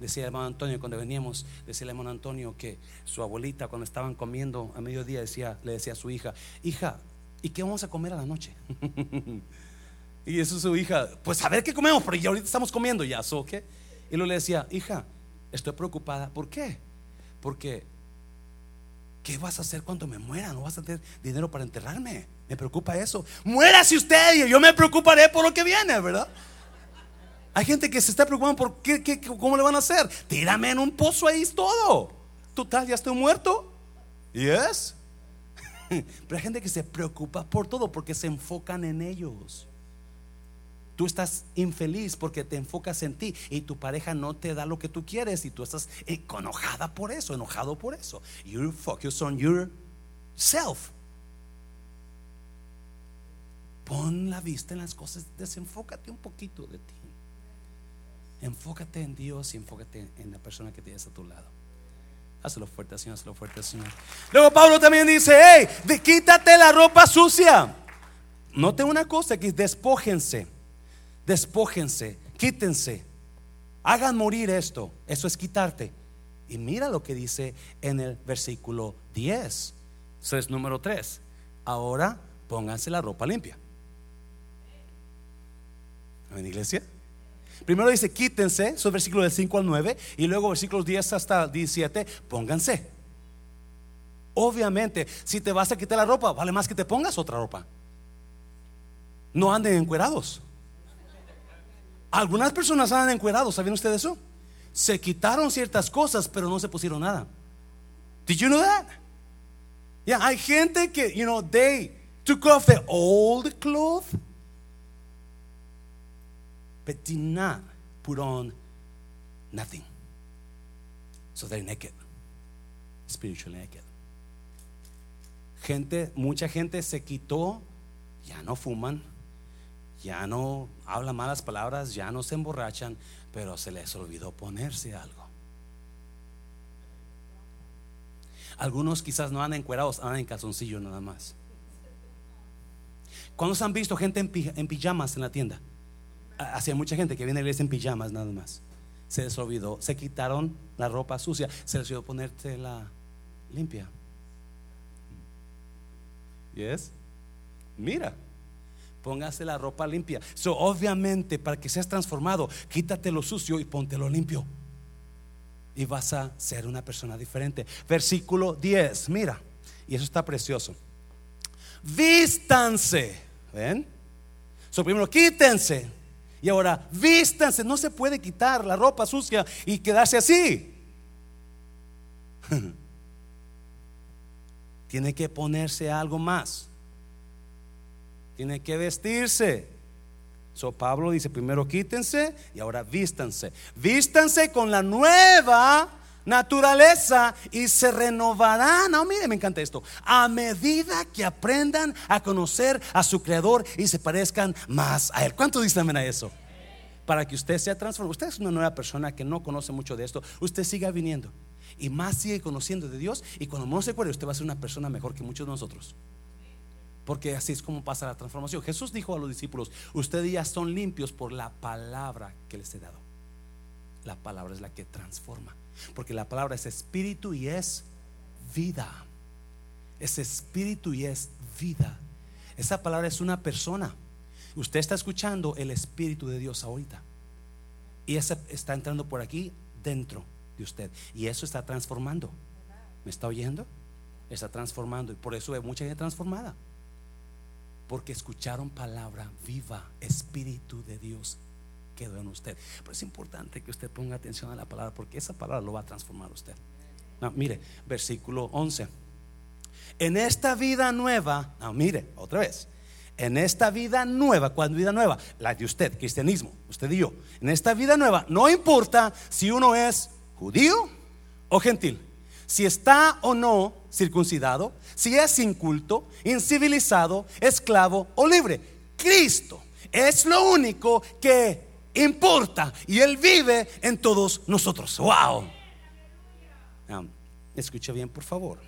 Decía el hermano Antonio cuando veníamos, decía el hermano Antonio que su abuelita cuando estaban comiendo a mediodía decía, le decía a su hija, hija, ¿y qué vamos a comer a la noche? y eso su hija, pues a ver qué comemos, porque ya ahorita estamos comiendo ya, ¿so qué? Y luego le decía, hija, estoy preocupada, ¿por qué? Porque, ¿qué vas a hacer cuando me muera? No vas a tener dinero para enterrarme. Me preocupa eso. Muérase usted y yo me preocuparé por lo que viene, ¿verdad? Hay gente que se está preocupando por qué, cómo le van a hacer. Tírame en un pozo ahí todo. Total, ya estoy muerto. Yes. Pero hay gente que se preocupa por todo porque se enfocan en ellos. Tú estás infeliz porque te enfocas en ti y tu pareja no te da lo que tú quieres y tú estás enojada por eso, enojado por eso. You focus on yourself. Pon la vista en las cosas, desenfócate un poquito de ti. Enfócate en Dios y enfócate en la persona que tienes a tu lado. Hazlo fuerte, Señor, hazlo fuerte, Señor. Luego Pablo también dice, hey, quítate la ropa sucia. Note una cosa, que despójense, despójense, quítense, hagan morir esto. Eso es quitarte. Y mira lo que dice en el versículo 10. Eso es número 3. Ahora pónganse la ropa limpia. ¿En iglesia? Primero dice, quítense, esos versículos del 5 al 9, y luego versículos 10 hasta 17, pónganse. Obviamente, si te vas a quitar la ropa, vale más que te pongas otra ropa. No anden encuerados. Algunas personas andan encuerados, ¿saben ustedes eso? Se quitaron ciertas cosas, pero no se pusieron nada. Did you know that? Yeah, hay gente que, you know, they took off the old clothes but did not put on nothing. So they're naked, spiritually naked. Gente, mucha gente se quitó, ya no fuman, ya no hablan malas palabras, ya no se emborrachan, pero se les olvidó ponerse algo. Algunos quizás no andan encuerados, andan en calzoncillo nada más. ¿Cuándo han visto gente en pijamas en la tienda? Hacia mucha gente que viene a la iglesia en pijamas nada más. Se les olvidó, se quitaron la ropa sucia, se les olvidó ponerte la limpia. ¿Yes? Mira, póngase la ropa limpia. So, obviamente, para que seas transformado, quítate lo sucio y ponte lo limpio. Y vas a ser una persona diferente. Versículo 10, mira, y eso está precioso. Vístanse, ¿ven? So, primero quítense. Y ahora, vístanse. No se puede quitar la ropa sucia y quedarse así. Tiene que ponerse algo más. Tiene que vestirse. So Pablo dice, primero quítense y ahora vístanse. Vístanse con la nueva naturaleza y se renovarán. No, mire, me encanta esto. A medida que aprendan a conocer a su creador y se parezcan más a él. ¿Cuánto dicen a eso? Para que usted sea transformado. Usted es una nueva persona que no conoce mucho de esto. Usted siga viniendo y más sigue conociendo de Dios. Y cuando no se acuerde, usted va a ser una persona mejor que muchos de nosotros. Porque así es como pasa la transformación. Jesús dijo a los discípulos: Ustedes ya son limpios por la palabra que les he dado. La palabra es la que transforma. Porque la palabra es espíritu y es vida. Es espíritu y es vida. Esa palabra es una persona. Usted está escuchando el espíritu de Dios ahorita. Y ese está entrando por aquí dentro de usted. Y eso está transformando. ¿Me está oyendo? Está transformando. Y por eso hay mucha gente transformada. Porque escucharon palabra viva, espíritu de Dios quedó en usted. Pero es importante que usted ponga atención a la palabra porque esa palabra lo va a transformar usted. mire, versículo 11. En esta vida nueva, no, mire, otra vez. En esta vida nueva, ¿cuál vida nueva? La de usted, cristianismo, usted y yo. En esta vida nueva, no importa si uno es judío o gentil, si está o no circuncidado, si es inculto, incivilizado, esclavo o libre. Cristo es lo único que importa y Él vive en todos nosotros. ¡Wow! escucha bien, por favor.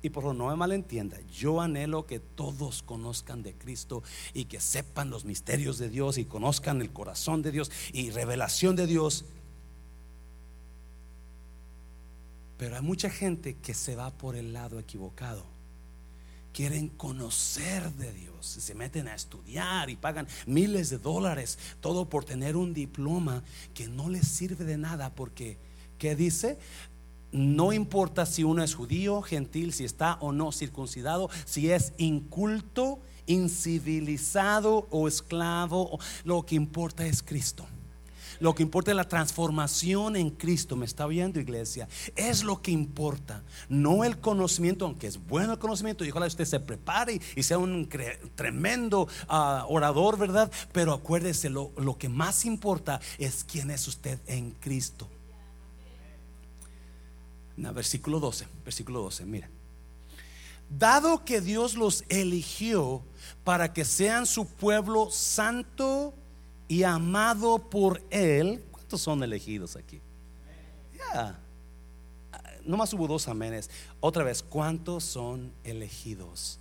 Y por favor, no me malentienda. Yo anhelo que todos conozcan de Cristo y que sepan los misterios de Dios y conozcan el corazón de Dios y revelación de Dios. Pero hay mucha gente que se va por el lado equivocado quieren conocer de Dios, se meten a estudiar y pagan miles de dólares, todo por tener un diploma que no les sirve de nada porque, ¿qué dice? No importa si uno es judío, gentil, si está o no circuncidado, si es inculto, incivilizado o esclavo, lo que importa es Cristo. Lo que importa es la transformación en Cristo. ¿Me está viendo, iglesia? Es lo que importa. No el conocimiento, aunque es bueno el conocimiento. Y ojalá usted se prepare y sea un tremendo ah, orador, ¿verdad? Pero acuérdese, lo, lo que más importa es quién es usted en Cristo. versículo 12, versículo 12, mira. Dado que Dios los eligió para que sean su pueblo santo y amado por Él. ¿Cuántos son elegidos aquí? Ya. No más hubo dos amenes. Otra vez, ¿cuántos son elegidos?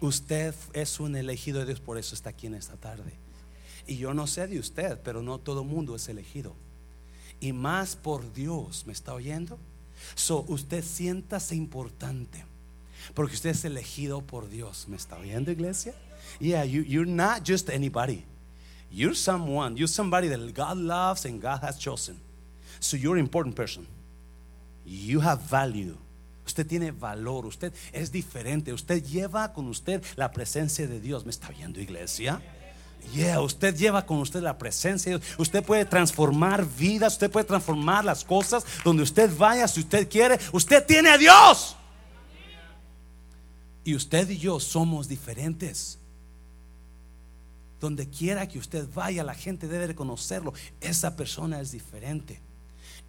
Usted es un elegido de Dios, por eso está aquí en esta tarde. Y yo no sé de usted, pero no todo mundo es elegido. Y más por Dios, ¿me está oyendo? So, usted siéntase importante. Porque usted es elegido por Dios. ¿Me está oyendo, iglesia? Yeah, you, you're not just anybody. You're someone, you're somebody that God loves and God has chosen. So you're an important person. You have value. Usted tiene valor, usted es diferente, usted lleva con usted la presencia de Dios. ¿Me está viendo, iglesia? Yeah, usted lleva con usted la presencia de Dios. Usted puede transformar vidas, usted puede transformar las cosas donde usted vaya si usted quiere. Usted tiene a Dios. Y usted y yo somos diferentes. Donde quiera que usted vaya, la gente debe reconocerlo. Esa persona es diferente.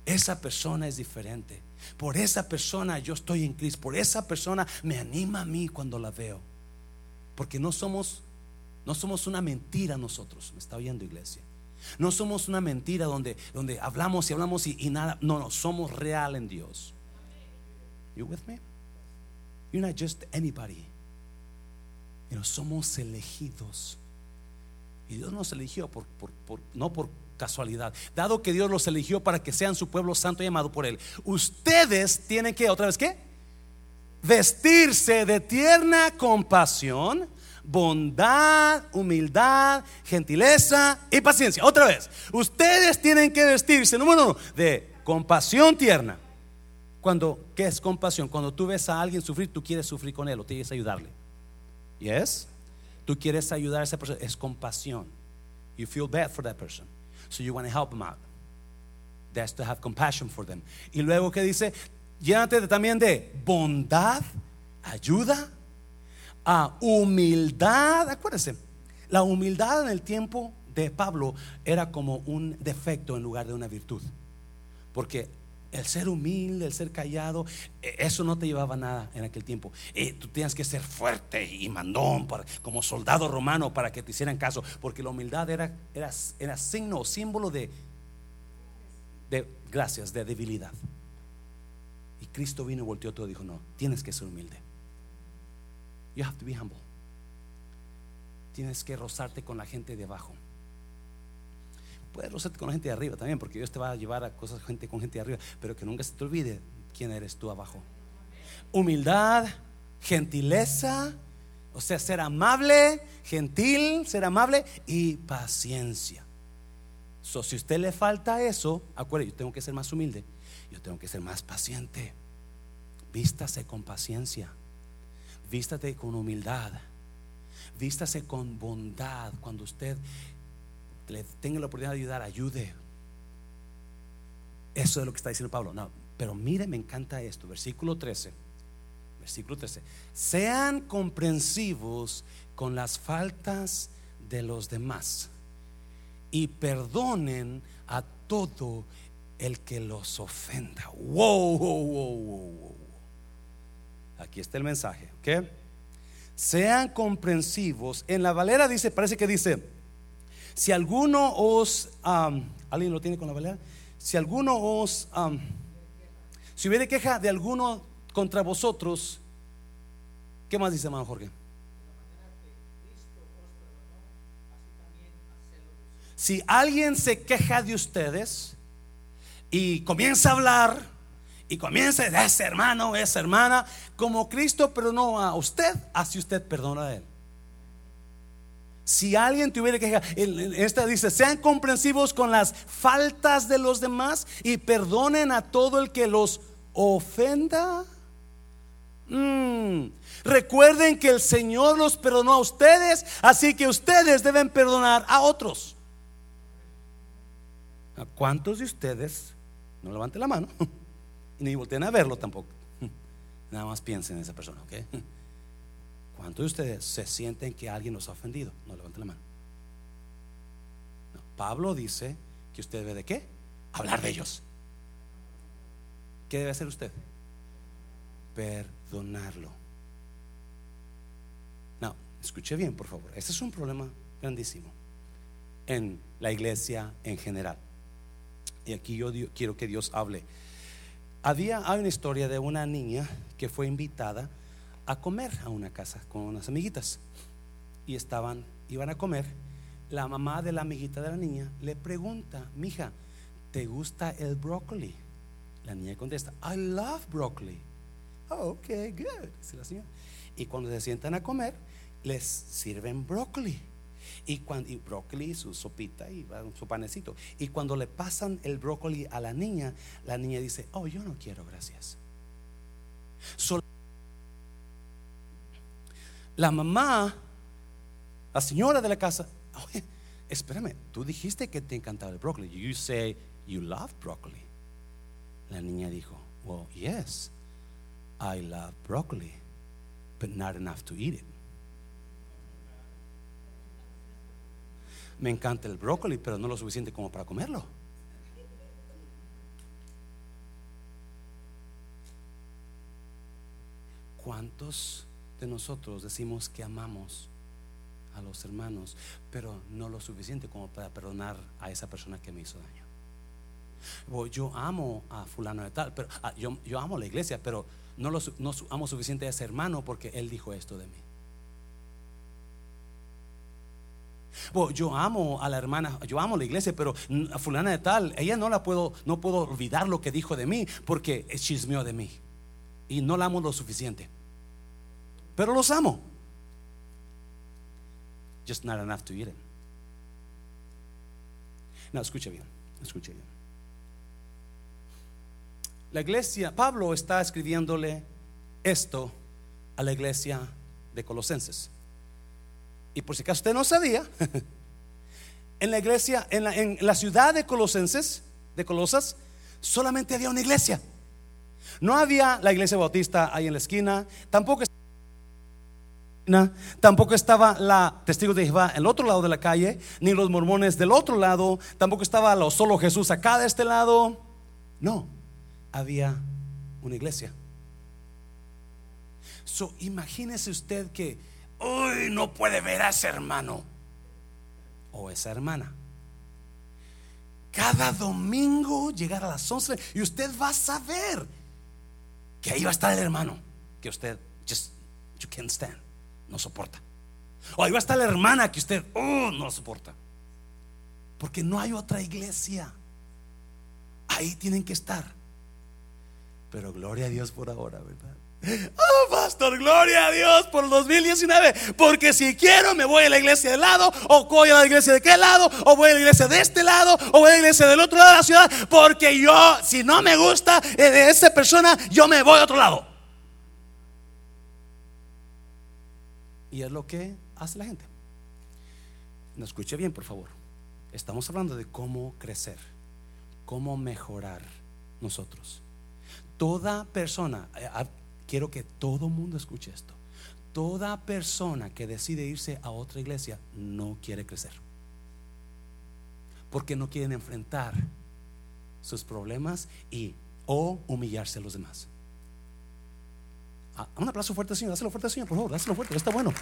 Esa persona es diferente. Por esa persona yo estoy en Cristo. Por esa persona me anima a mí cuando la veo. Porque no somos, no somos una mentira nosotros. ¿Me está oyendo, iglesia? No somos una mentira donde, donde hablamos y hablamos y, nada. No, no, somos real en Dios. You with me? You're not just anybody. You know, somos elegidos y Dios nos eligió por, no por casualidad. Dado que Dios los eligió para que sean su pueblo santo y por Él, ustedes tienen que, otra vez, ¿qué? Vestirse de tierna compasión, bondad, humildad, gentileza y paciencia. Otra vez, ustedes tienen que vestirse, número uno, de compasión tierna. Cuando, ¿qué es compasión? Cuando tú ves a alguien sufrir, tú quieres sufrir con él o quieres ayudarle. ¿Yes? Tú quieres ayudar a esa persona, es compasión. You feel bad for that person. So you want to help them out. That's to have compassion for them. Y luego que dice, llénate también de bondad, ayuda, a humildad. Acuérdense, la humildad en el tiempo de Pablo era como un defecto en lugar de una virtud. Porque el ser humilde, el ser callado, e, eso no te llevaba nada en aquel tiempo. Eh, tú tenías que ser fuerte y mandón como soldado romano para que te hicieran caso, porque la humildad era, era, era signo o símbolo de, de gracias, de debilidad. Y Cristo vino y volteó todo y dijo, no, tienes que ser humilde. You have to be humble. Tienes que rozarte con la gente de abajo. Puedes rozarte con la gente de arriba también, porque Dios te va a llevar a cosas gente con gente de arriba, pero que nunca se te olvide quién eres tú abajo. Humildad, gentileza, o sea, ser amable, gentil, ser amable y paciencia. So, si a usted le falta eso, acuérdate, yo tengo que ser más humilde, yo tengo que ser más paciente. Vístase con paciencia, vístate con humildad, vístase con bondad. Cuando usted le tenga la oportunidad de ayudar, ayude. Eso es lo que está diciendo Pablo. No, pero mire, me encanta esto. Versículo 13. Versículo 13. Sean comprensivos con las faltas de los demás y perdonen a todo el que los ofenda. Wow, wow, wow, wow, Aquí está el mensaje, ¿ok? Sean comprensivos. En la Valera dice, parece que dice, si alguno os, ¿alguien lo tiene con la Valera? Si alguno os, si hubiere queja de alguno contra vosotros, ¿qué más dice hermano Jorge? Si alguien se queja de ustedes y comienza a hablar y comienza a decir, ese hermano, esa hermana, como Cristo perdonó a usted, así usted perdona a él. Si alguien tuviera que esta dice, sean comprensivos con las faltas de los demás y perdonen a todo el que los ofenda. Mm. Recuerden que el Señor los perdonó a ustedes, así que ustedes deben perdonar a otros. ¿A cuántos de ustedes? No levanten la mano ni volteen a verlo tampoco. Nada más piensen en esa persona, ¿ok? ¿Cuántos de ustedes se sienten que alguien los ha ofendido? No levanten la mano. Pablo dice que usted debe de qué? Hablar de ellos. ¿Qué debe hacer usted? Perdonarlo. No, escuche bien, por favor. Este es un problema grandísimo en la iglesia en general. Y aquí yo quiero que Dios hable. Había hay una historia de una niña que fue invitada a comer a una casa con unas amiguitas. Y estaban, iban a comer. La mamá de la amiguita de la niña le pregunta, mija, ¿te gusta el brócoli? La niña contesta, I love broccoli. Oh, ok, good. Dice la señora. Y cuando se sientan a comer, les sirven brócoli. Y, cuando, y brócoli, su sopita y su panecito. Y cuando le pasan el brócoli a la niña, la niña dice, oh, yo no quiero, gracias. La mamá, la señora de la casa, oye, espérame, tú dijiste que te encantaba el brócoli. You say you love broccoli. La niña dijo, well, yes, I love broccoli, but not enough to eat it. Me encanta el brócoli, pero no lo suficiente como para comerlo. ¿Cuántos de nosotros decimos que amamos a los hermanos, pero no lo suficiente como para perdonar a esa persona que me hizo daño. Yo amo a fulano de tal, pero ah, yo, yo, amo a la iglesia, pero no, lo, no amo suficiente a ese hermano porque él dijo esto de mí. Yo amo a la hermana, yo amo a la iglesia, pero a fulana de tal, ella no la puedo, no puedo olvidar lo que dijo de mí, porque es chismeo de mí. Y no la amo lo suficiente. Pero los amo. Just not enough to eat them. No, escucha bien, escucha bien. La iglesia, Pablo está escribiéndole esto a la iglesia de Colosenses. Y por si acaso usted no sabía, en la iglesia, en la, en la ciudad de Colosenses, de Colosas, solamente había una iglesia. No había la iglesia bautista ahí en la esquina, tampoco tampoco estaba la testigo de Jehová el otro lado de la calle, ni los mormones del otro lado, tampoco estaba lo solo Jesús acá de este lado. No, había una iglesia. So, imagínese usted que hoy no puede ver a ese hermano o esa hermana. Cada domingo llegar a las 11 y usted va a saber que ahí va a estar el hermano que usted just you can't stand, no soporta. O ahí va a estar la hermana que usted oh, no soporta. Porque no hay otra iglesia. Ahí tienen que estar. Pero gloria a Dios por ahora, ¿verdad? Oh, pastor, gloria a Dios por el 2019. Porque si quiero, me voy a la iglesia de lado, o voy a la iglesia de qué lado, o voy a la iglesia de este lado, o voy a la iglesia del otro lado de la ciudad. Porque yo, si no me gusta eh, de esa persona, yo me voy a otro lado. Y es lo que hace la gente. No escuche bien, por favor. Estamos hablando de cómo crecer, cómo mejorar nosotros. Toda persona, eh, quiero que todo mundo escuche esto. Toda persona que decide irse a otra iglesia no quiere crecer. Porque no quieren enfrentar sus problemas y o humillarse a los demás. Ah, un aplauso fuerte, Señor. Dáselo fuerte, Señor, por favor. Dáselo fuerte. Está bueno.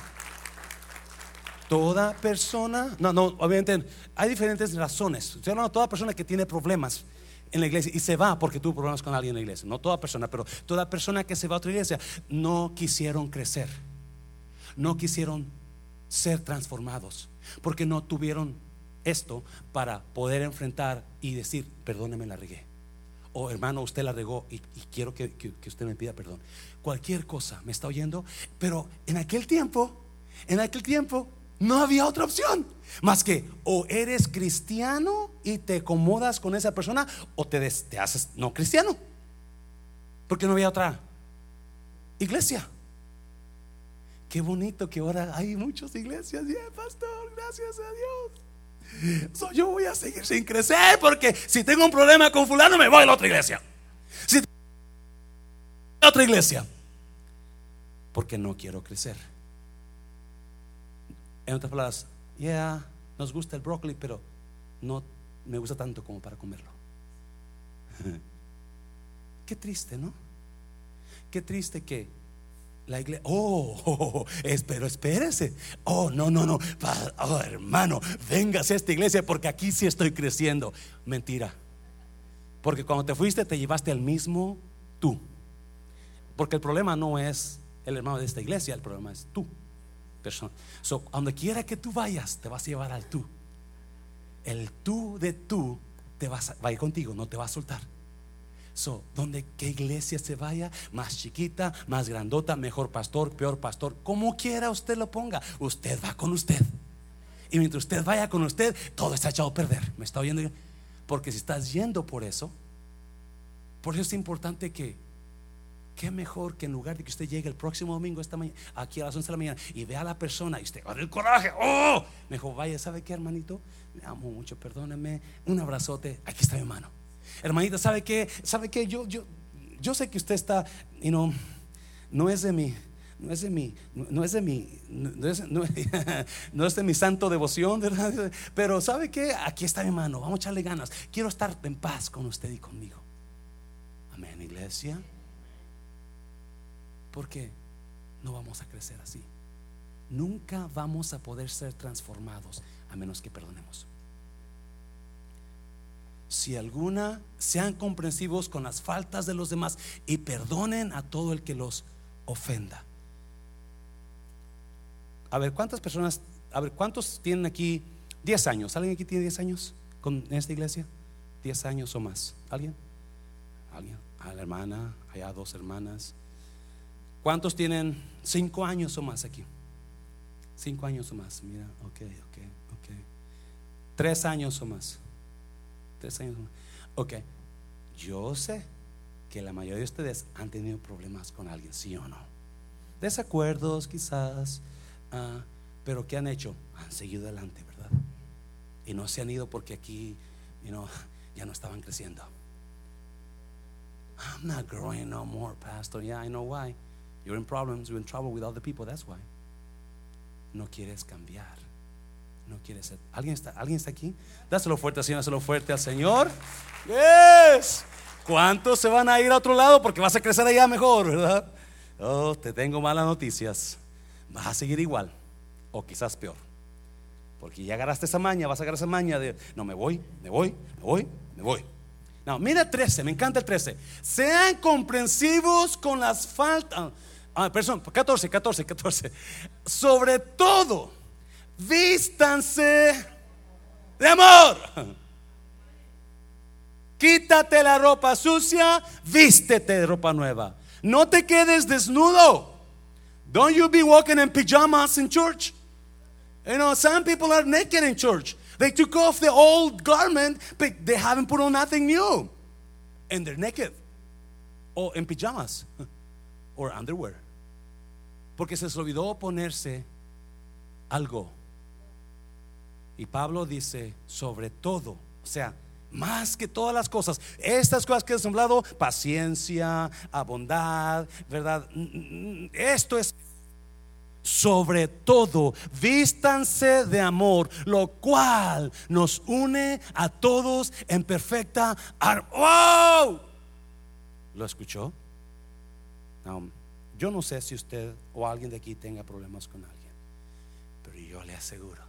Toda persona, no, no, obviamente hay diferentes razones. Estoy hablando de toda persona que tiene problemas en la iglesia y se va porque tuvo problemas con alguien en la iglesia. No toda persona, pero toda persona que se va a otra iglesia no quisieron crecer. No quisieron ser transformados porque no tuvieron esto para poder enfrentar y decir, perdóneme, la regué. O hermano, usted la regó y, quiero que usted me pida perdón. Cualquier cosa, ¿me está oyendo? Pero en aquel tiempo, en aquel tiempo, no había otra opción más que o eres cristiano y te acomodas con esa persona o te, te haces no cristiano. Porque no había otra iglesia. Qué bonito que ahora hay muchas iglesias. Yeah, pastor, gracias a Dios. yo voy a seguir sin crecer porque si tengo un problema con fulano me voy a la otra iglesia. Si otra iglesia porque no quiero crecer. En otras palabras, ya nos gusta el brócoli, pero no me gusta tanto como para comerlo. Qué triste, ¿no? Qué triste que la iglesia, oh, pero espérese, oh, no, no, no, oh, hermano, véngase a esta iglesia porque aquí sí estoy creciendo. Mentira, porque cuando te fuiste te llevaste al mismo tú, porque el problema no es el hermano de esta iglesia, el problema es tú persona. So, donde quiera que tú vayas, te vas a llevar al tú. El tú de tú te vas a, va a ir contigo, no te va a soltar. So, donde que iglesia se vaya, más chiquita, más grandota, mejor pastor, peor pastor, como quiera usted lo ponga, usted va con usted. Y mientras usted vaya con usted, todo está echado a perder. ¿Me está oyendo? Porque si estás yendo por eso, por eso es importante que Qué mejor que en lugar de que usted llegue el próximo domingo esta mañana, aquí a las 11 de la mañana y vea a la persona y usted va el coraje. ¡Oh! Mejor vaya, ¿sabe qué, hermanito? Me amo mucho, perdóneme. Un abrazote. Aquí está mi mano. Hermanita, ¿sabe qué? ¿Sabe qué? Yo, yo, yo sé que usted está, y no no es de mí. No es de mí, no, es de mí, no es, no es de mi santo devoción, ¿verdad? Pero ¿sabe qué? Aquí está mi mano, vamos a echarle ganas. Quiero estar en paz con usted y conmigo. Amén, iglesia. Porque no vamos a crecer así. Nunca vamos a poder ser transformados a menos que perdonemos. Si alguna, sean comprensivos con las faltas de los demás y perdonen a todo el que los ofenda. A ver, ¿cuántas personas a ver, ¿cuántos tienen aquí 10 años? ¿Alguien aquí tiene 10 años con esta iglesia? 10 años o más. ¿Alguien? ¿Alguien? A la hermana, allá dos hermanas. ¿Cuántos tienen 5 años o más aquí? 5 años o más. Mira, ok, ok, ok. 3 años o más. 3 años o más. Ok. Yo sé que la mayoría de ustedes han tenido problemas con alguien, sí o no. Desacuerdos quizás, ah, pero ¿qué han hecho? Han seguido adelante, ¿verdad? Y no se han ido porque aquí, you know, ya no estaban creciendo. I'm not growing no more, Pastor. Yeah, I know why. You're in problems, you're in trouble with other people, that's why. No quieres cambiar. No quieres ser. ¿Alguien está, ¿alguien está aquí? Dáselo fuerte, Señor, dáselo fuerte al Señor. Yes. ¿Cuántos se van a ir a otro lado? Porque vas a crecer allá mejor, ¿verdad? Oh, te tengo malas noticias. Vas a seguir igual, o quizás peor. Porque ya agarraste esa maña, vas a agarrar esa maña de, no, me voy, me voy, me voy, me voy. No, mira 13, me encanta el 13. Sean comprensivos con las faltas. Ah, perdón, 14, 14, 14. Sobre todo, vístanse de amor. Quítate la ropa sucia, vístete de ropa nueva. No te quedes desnudo. Don't you be walking in pajamas in church. You know, some people are naked in church. They took off the old garment, but they haven't put on nothing new. And they're naked. Or in pajamas. Or underwear. Porque se les olvidó ponerse algo. Y Pablo dice, sobre todo, o sea, más que todas las cosas, estas cosas que he hablado, paciencia, bondad, ¿verdad? Esto es sobre todo, vístanse de amor, lo cual nos une a todos en perfecta armonía. ¿Lo escuchó? Yo no sé si usted o alguien de aquí tenga problemas con alguien, pero yo le aseguro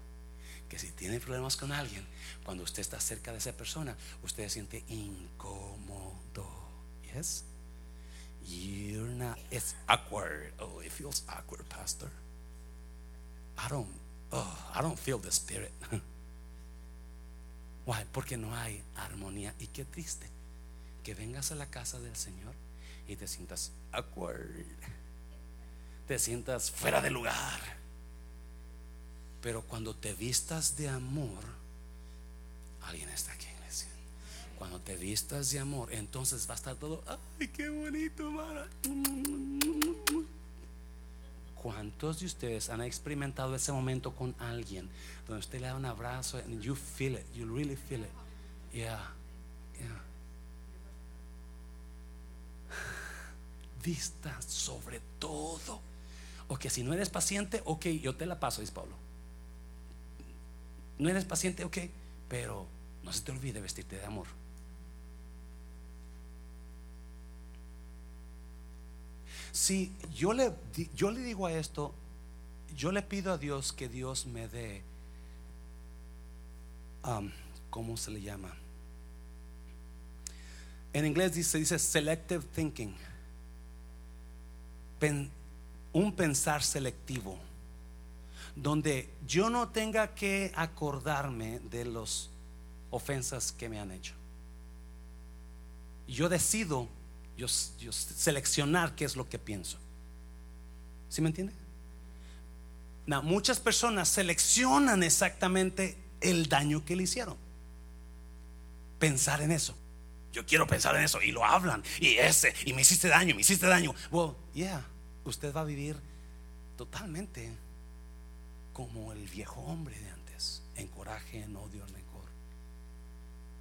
que si tiene problemas con alguien, cuando usted está cerca de esa persona, usted se siente incómodo. Yes? You're not, it's awkward. Oh, it feels awkward, Pastor. I don't, oh, I don't feel the spirit. Why? Porque no hay armonía. Y qué triste que vengas a la casa del Señor y te sientas awkward. Te sientas fuera de lugar. Pero cuando te vistas de amor, alguien está aquí, iglesia. Cuando te vistas de amor, entonces va a estar todo, ay, qué bonito, Mara. ¿Cuántos de ustedes han experimentado ese momento con alguien donde usted le da un abrazo and you feel it, you really feel it? Yeah. Vista sobre todo. Ok, si no eres paciente, ok, yo te la paso, dice Pablo. No eres paciente, ok, pero no se te olvide vestirte de amor. Si yo le, yo le digo a esto, yo le pido a Dios que Dios me dé, um, ¿cómo se le llama? En inglés dice, dice selective thinking. Un pensar selectivo. Donde yo no tenga que acordarme de las ofensas que me han hecho. Yo decido yo, seleccionar qué es lo que pienso. ¿Sí me entiende? muchas personas seleccionan exactamente el daño que le hicieron. Pensar en eso. Yo quiero pensar en eso y lo hablan. Y ese, y me hiciste daño, me hiciste daño. Well, yeah, usted va a vivir totalmente como el viejo hombre de antes, en coraje, en odio, en rencor.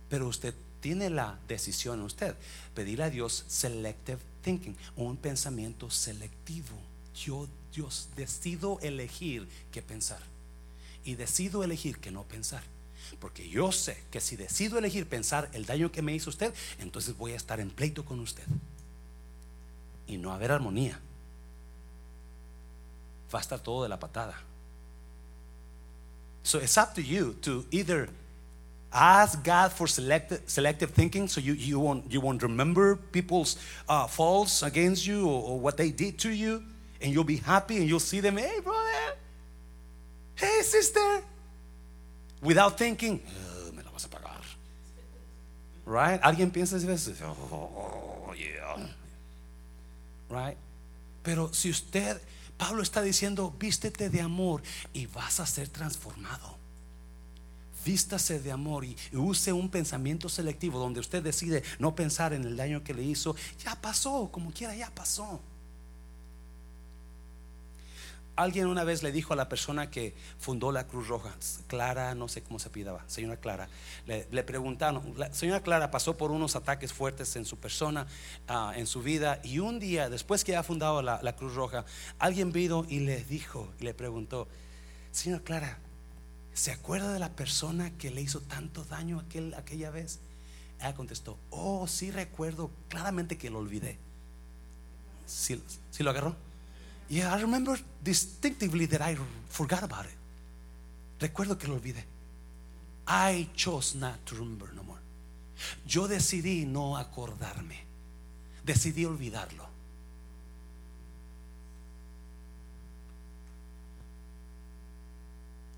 Pero usted tiene la decisión usted. Pedirle a Dios selective thinking, un pensamiento selectivo. Yo, Dios, decido elegir qué pensar. Y decido elegir que no pensar. Porque yo sé que si decido elegir pensar el daño que me hizo usted, entonces voy a estar en pleito con usted. Y no haber armonía. Va a estar todo de la patada. So it's up to you to either ask God for selective, selective thinking so you, you, won't, you won't remember people's uh, faults against you or, or, what they did to you, and you'll be happy and you'll see them, hey, brother. Hey, sister. Without thinking, "Oh, me vas a pagar. Right? ¿Alguien piensa veces? Oh, yeah. Right? Pero si usted, Pablo está diciendo, vístete de amor y vas a ser transformado. Vístase de amor y, use un pensamiento selectivo donde usted decide no pensar en el daño que le hizo. Ya pasó, como quiera, ya pasó. Alguien una vez le dijo a la persona que fundó la Cruz Roja, Clara, no sé cómo se pidaba, señora Clara, le, le preguntaron, la señora Clara pasó por unos ataques fuertes en su persona, ah, en su vida, y un día, después que ha fundado la, la Cruz Roja, alguien vino y le dijo, y le preguntó, señora Clara, ¿se acuerda de la persona que le hizo tanto daño aquel, aquella vez? Ella contestó, oh, sí recuerdo claramente que lo olvidé. ¿Sí, sí lo agarró? Yeah, I remember distinctively that I forgot about it. Recuerdo que lo olvidé. I chose not to remember no more. Yo decidí no acordarme. Decidí olvidarlo.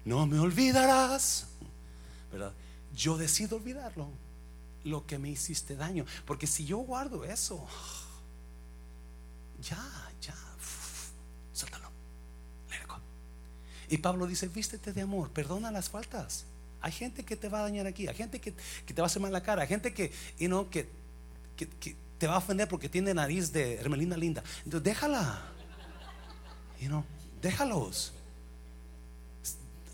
No me olvidarás. ¿Verdad? Yo decido olvidarlo. Lo que me hiciste daño. Porque si yo guardo eso, ya, ya, uf, suéltalo. Let it go. Y Pablo dice, vístete de amor, perdona las faltas. Hay gente que te va a dañar aquí, hay gente que, que te va a hacer mal la cara, hay gente que, you know, que, que, que te va a ofender porque tiene nariz de hermelina linda. Entonces déjala. You know, déjalos.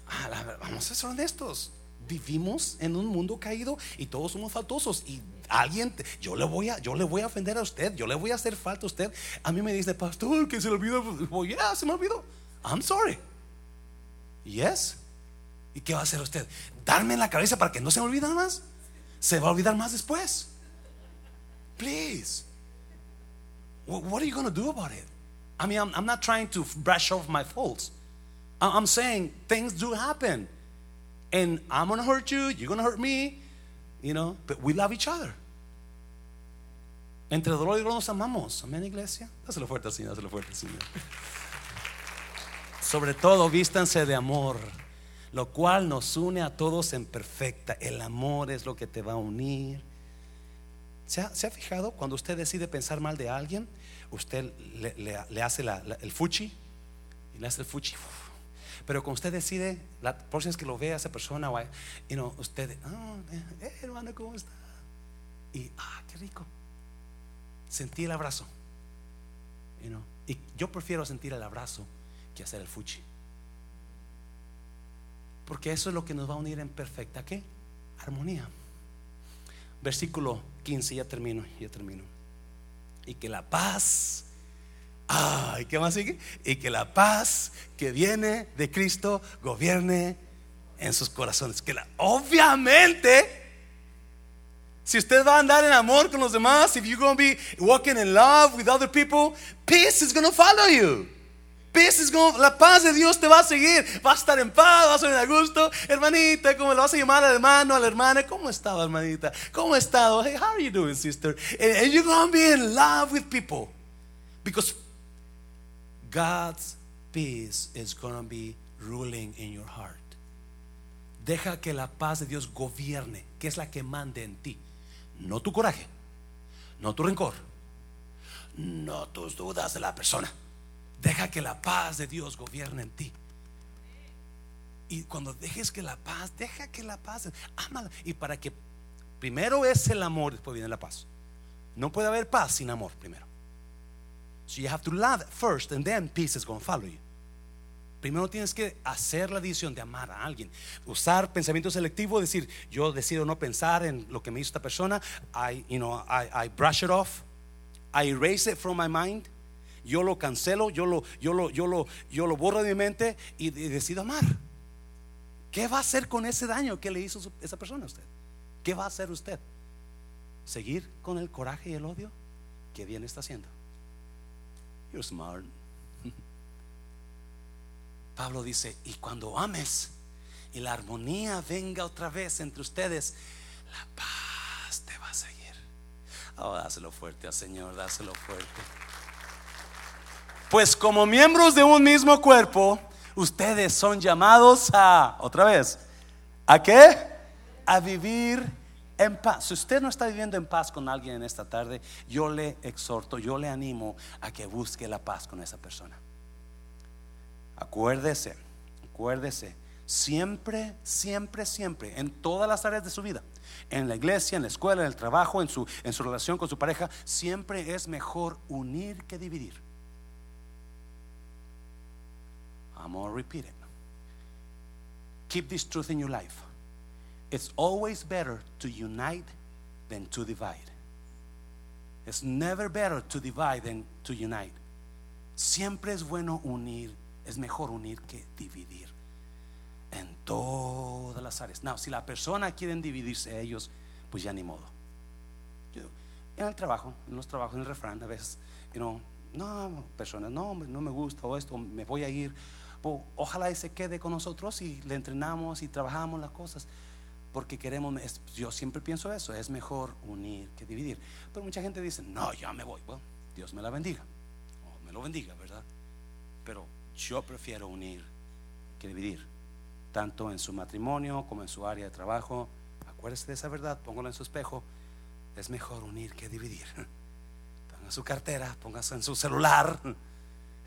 Ah, vamos a ser honestos. Vivimos en un mundo caído y todos somos faltosos. Y alguien, yo le voy a, yo le voy a ofender a usted, yo le voy a hacer falta a usted. A mí me dice, pastor, que se le olvidó. Oh, yeah, se me olvidó. I'm sorry. Yes. ¿Y qué va a hacer usted? Darme en la cabeza para que no se me olvide más. Se va a olvidar más después. Please. Wh- What are you going to do about it? I mean, I'm, I'm not trying to brush off my faults. I'm saying things do happen. And I'm going to hurt you, you're going to hurt me, you know, but we love each other. Entre dolor y dolor nos amamos. Amén, iglesia. Dáselo fuerte Señor, dáselo fuerte Señor. Sobre todo, vístanse de amor, lo cual nos une a todos en perfecta. El amor es lo que te va a unir. ¿Se ha, se ha fijado cuando usted decide pensar mal de alguien? Usted le, hace el fuchi y le hace el fuchi. Pero cuando usted decide, la próxima vez que lo vea esa persona, a- you know, usted, "Ah, eh, hermano, ¿cómo está? Y, ah, qué rico. Sentí el abrazo. Y yo prefiero sentir el abrazo hacer el fuchi. Porque eso es lo que nos va a unir en perfecta, ¿qué? Armonía. Versículo 15, ya termino, ya termino. Y que la paz, ay, ¿qué más sigue? Y que la paz que viene de Cristo gobierne en sus corazones. Que la, obviamente, si usted va a andar en amor con los demás, if you're going to be walking in love with other people, peace is going to follow you. Peace is going, la paz de Dios te va a seguir. Vas a estar en paz, vas a estar a gusto. Hermanita, ¿cómo le vas a llamar al hermano, a la hermana? ¿Cómo está, hermanita? ¿Cómo está? Hey, how are you doing, sister? And, and you're going to be in love with people. Because God's peace is going to be ruling in your heart. Deja que la paz de Dios gobierne, que es la que mande en ti. No tu coraje, no tu rencor, no tus dudas de la persona. Deja que la paz de Dios gobierne en ti. Y cuando dejes que la paz, deja que la paz, ámala. Y para que primero es el amor, después viene la paz. No puede haber paz sin amor primero. So you have to love first, and then peace is going to follow you. Primero tienes que hacer la decisión de amar a alguien. Usar pensamiento selectivo, decir, yo decido no pensar en lo que me hizo esta persona. I, you know, I, I brush it off. I erase it from my mind. Yo lo cancelo, yo lo, yo lo, yo lo, yo lo borro de mi mente y, decido amar. ¿Qué va a hacer con ese daño que le hizo esa persona a usted? ¿Qué va a hacer usted? ¿Seguir con el coraje y el odio? ¿Qué bien está haciendo? You're smart. Pablo dice, y cuando ames y la armonía venga otra vez entre ustedes, la paz te va a seguir. Oh, dáselo fuerte al Señor, dáselo fuerte. Pues como miembros de un mismo cuerpo, Ustedes son llamados a, otra vez, ¿a qué? A vivir en paz. Si usted no está viviendo en paz con alguien en esta tarde, yo le exhorto, yo le animo a que busque la paz con esa persona. Acuérdese, acuérdese, siempre, siempre, siempre, en todas las áreas de su vida, en la iglesia, en la escuela, en el trabajo, en su, en su relación con su pareja, siempre es mejor unir que dividir. I'm going repeat it. Keep this truth in your life. It's always better to unite than to divide. It's never better to divide than to unite. Siempre es bueno unir, es mejor unir que dividir en todas las áreas. No, si la persona quieren dividirse ellos, pues ya ni modo. en el trabajo, en los trabajos, en el refrán, a veces, you know, no, personas, no, no me gusta o esto, me voy a ir. Ojalá y se quede con nosotros y le entrenamos y trabajamos las cosas. Porque queremos, yo siempre pienso eso, es mejor unir que dividir. Pero mucha gente dice, no, ya me voy. Dios me la bendiga. Me lo bendiga, ¿verdad? Pero yo prefiero unir que dividir tanto en su matrimonio como en su área de trabajo. Acuérdese de esa verdad, póngalo en su espejo. Es mejor unir que dividir. Ponga su cartera, póngase en su celular.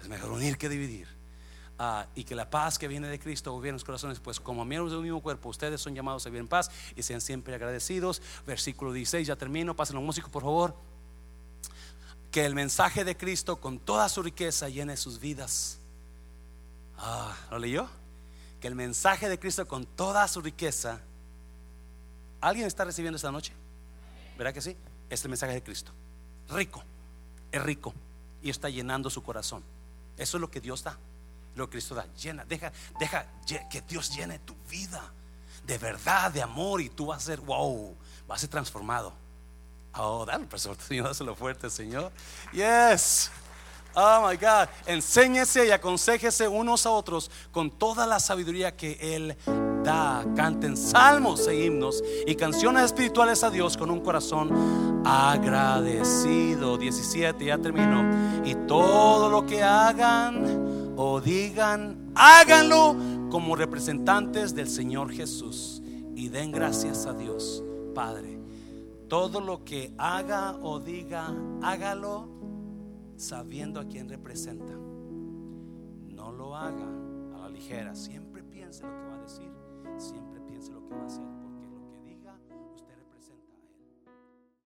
Es mejor unir que dividir. Ah, y que la paz que viene de Cristo gobierne los corazones, pues como miembros del mismo cuerpo, ustedes son llamados a vivir en paz y sean siempre agradecidos. Versículo 16, ya termino, pasen los músicos por favor. Que el mensaje de Cristo con toda su riqueza llene sus vidas. Ah, ¿lo leyó? que el mensaje de Cristo con toda su riqueza, ¿alguien está recibiendo esta noche? ¿Verdad que sí? Es el mensaje de Cristo. Rico, es rico y está llenando su corazón. Eso es lo que Dios da, lo que Cristo da. Llena, deja, deja que Dios llene tu vida de verdad, de amor y tú vas a ser, wow, vas a ser transformado. Oh, dale, pastor, Señor, dáselo fuerte, Señor. Yes. Oh my God. Enséñese y aconsejese unos a otros con toda la sabiduría que Él da. Canten salmos e himnos y canciones espirituales a Dios con un corazón agradecido. 17, ya termino. Y todo lo que hagan o digan, háganlo como representantes del Señor Jesús. Y den gracias a Dios, Padre. Todo lo que haga o diga, hágalo sabiendo a quién representa. No lo haga a la ligera. Siempre piense lo que va a decir. Siempre piense lo que va a hacer.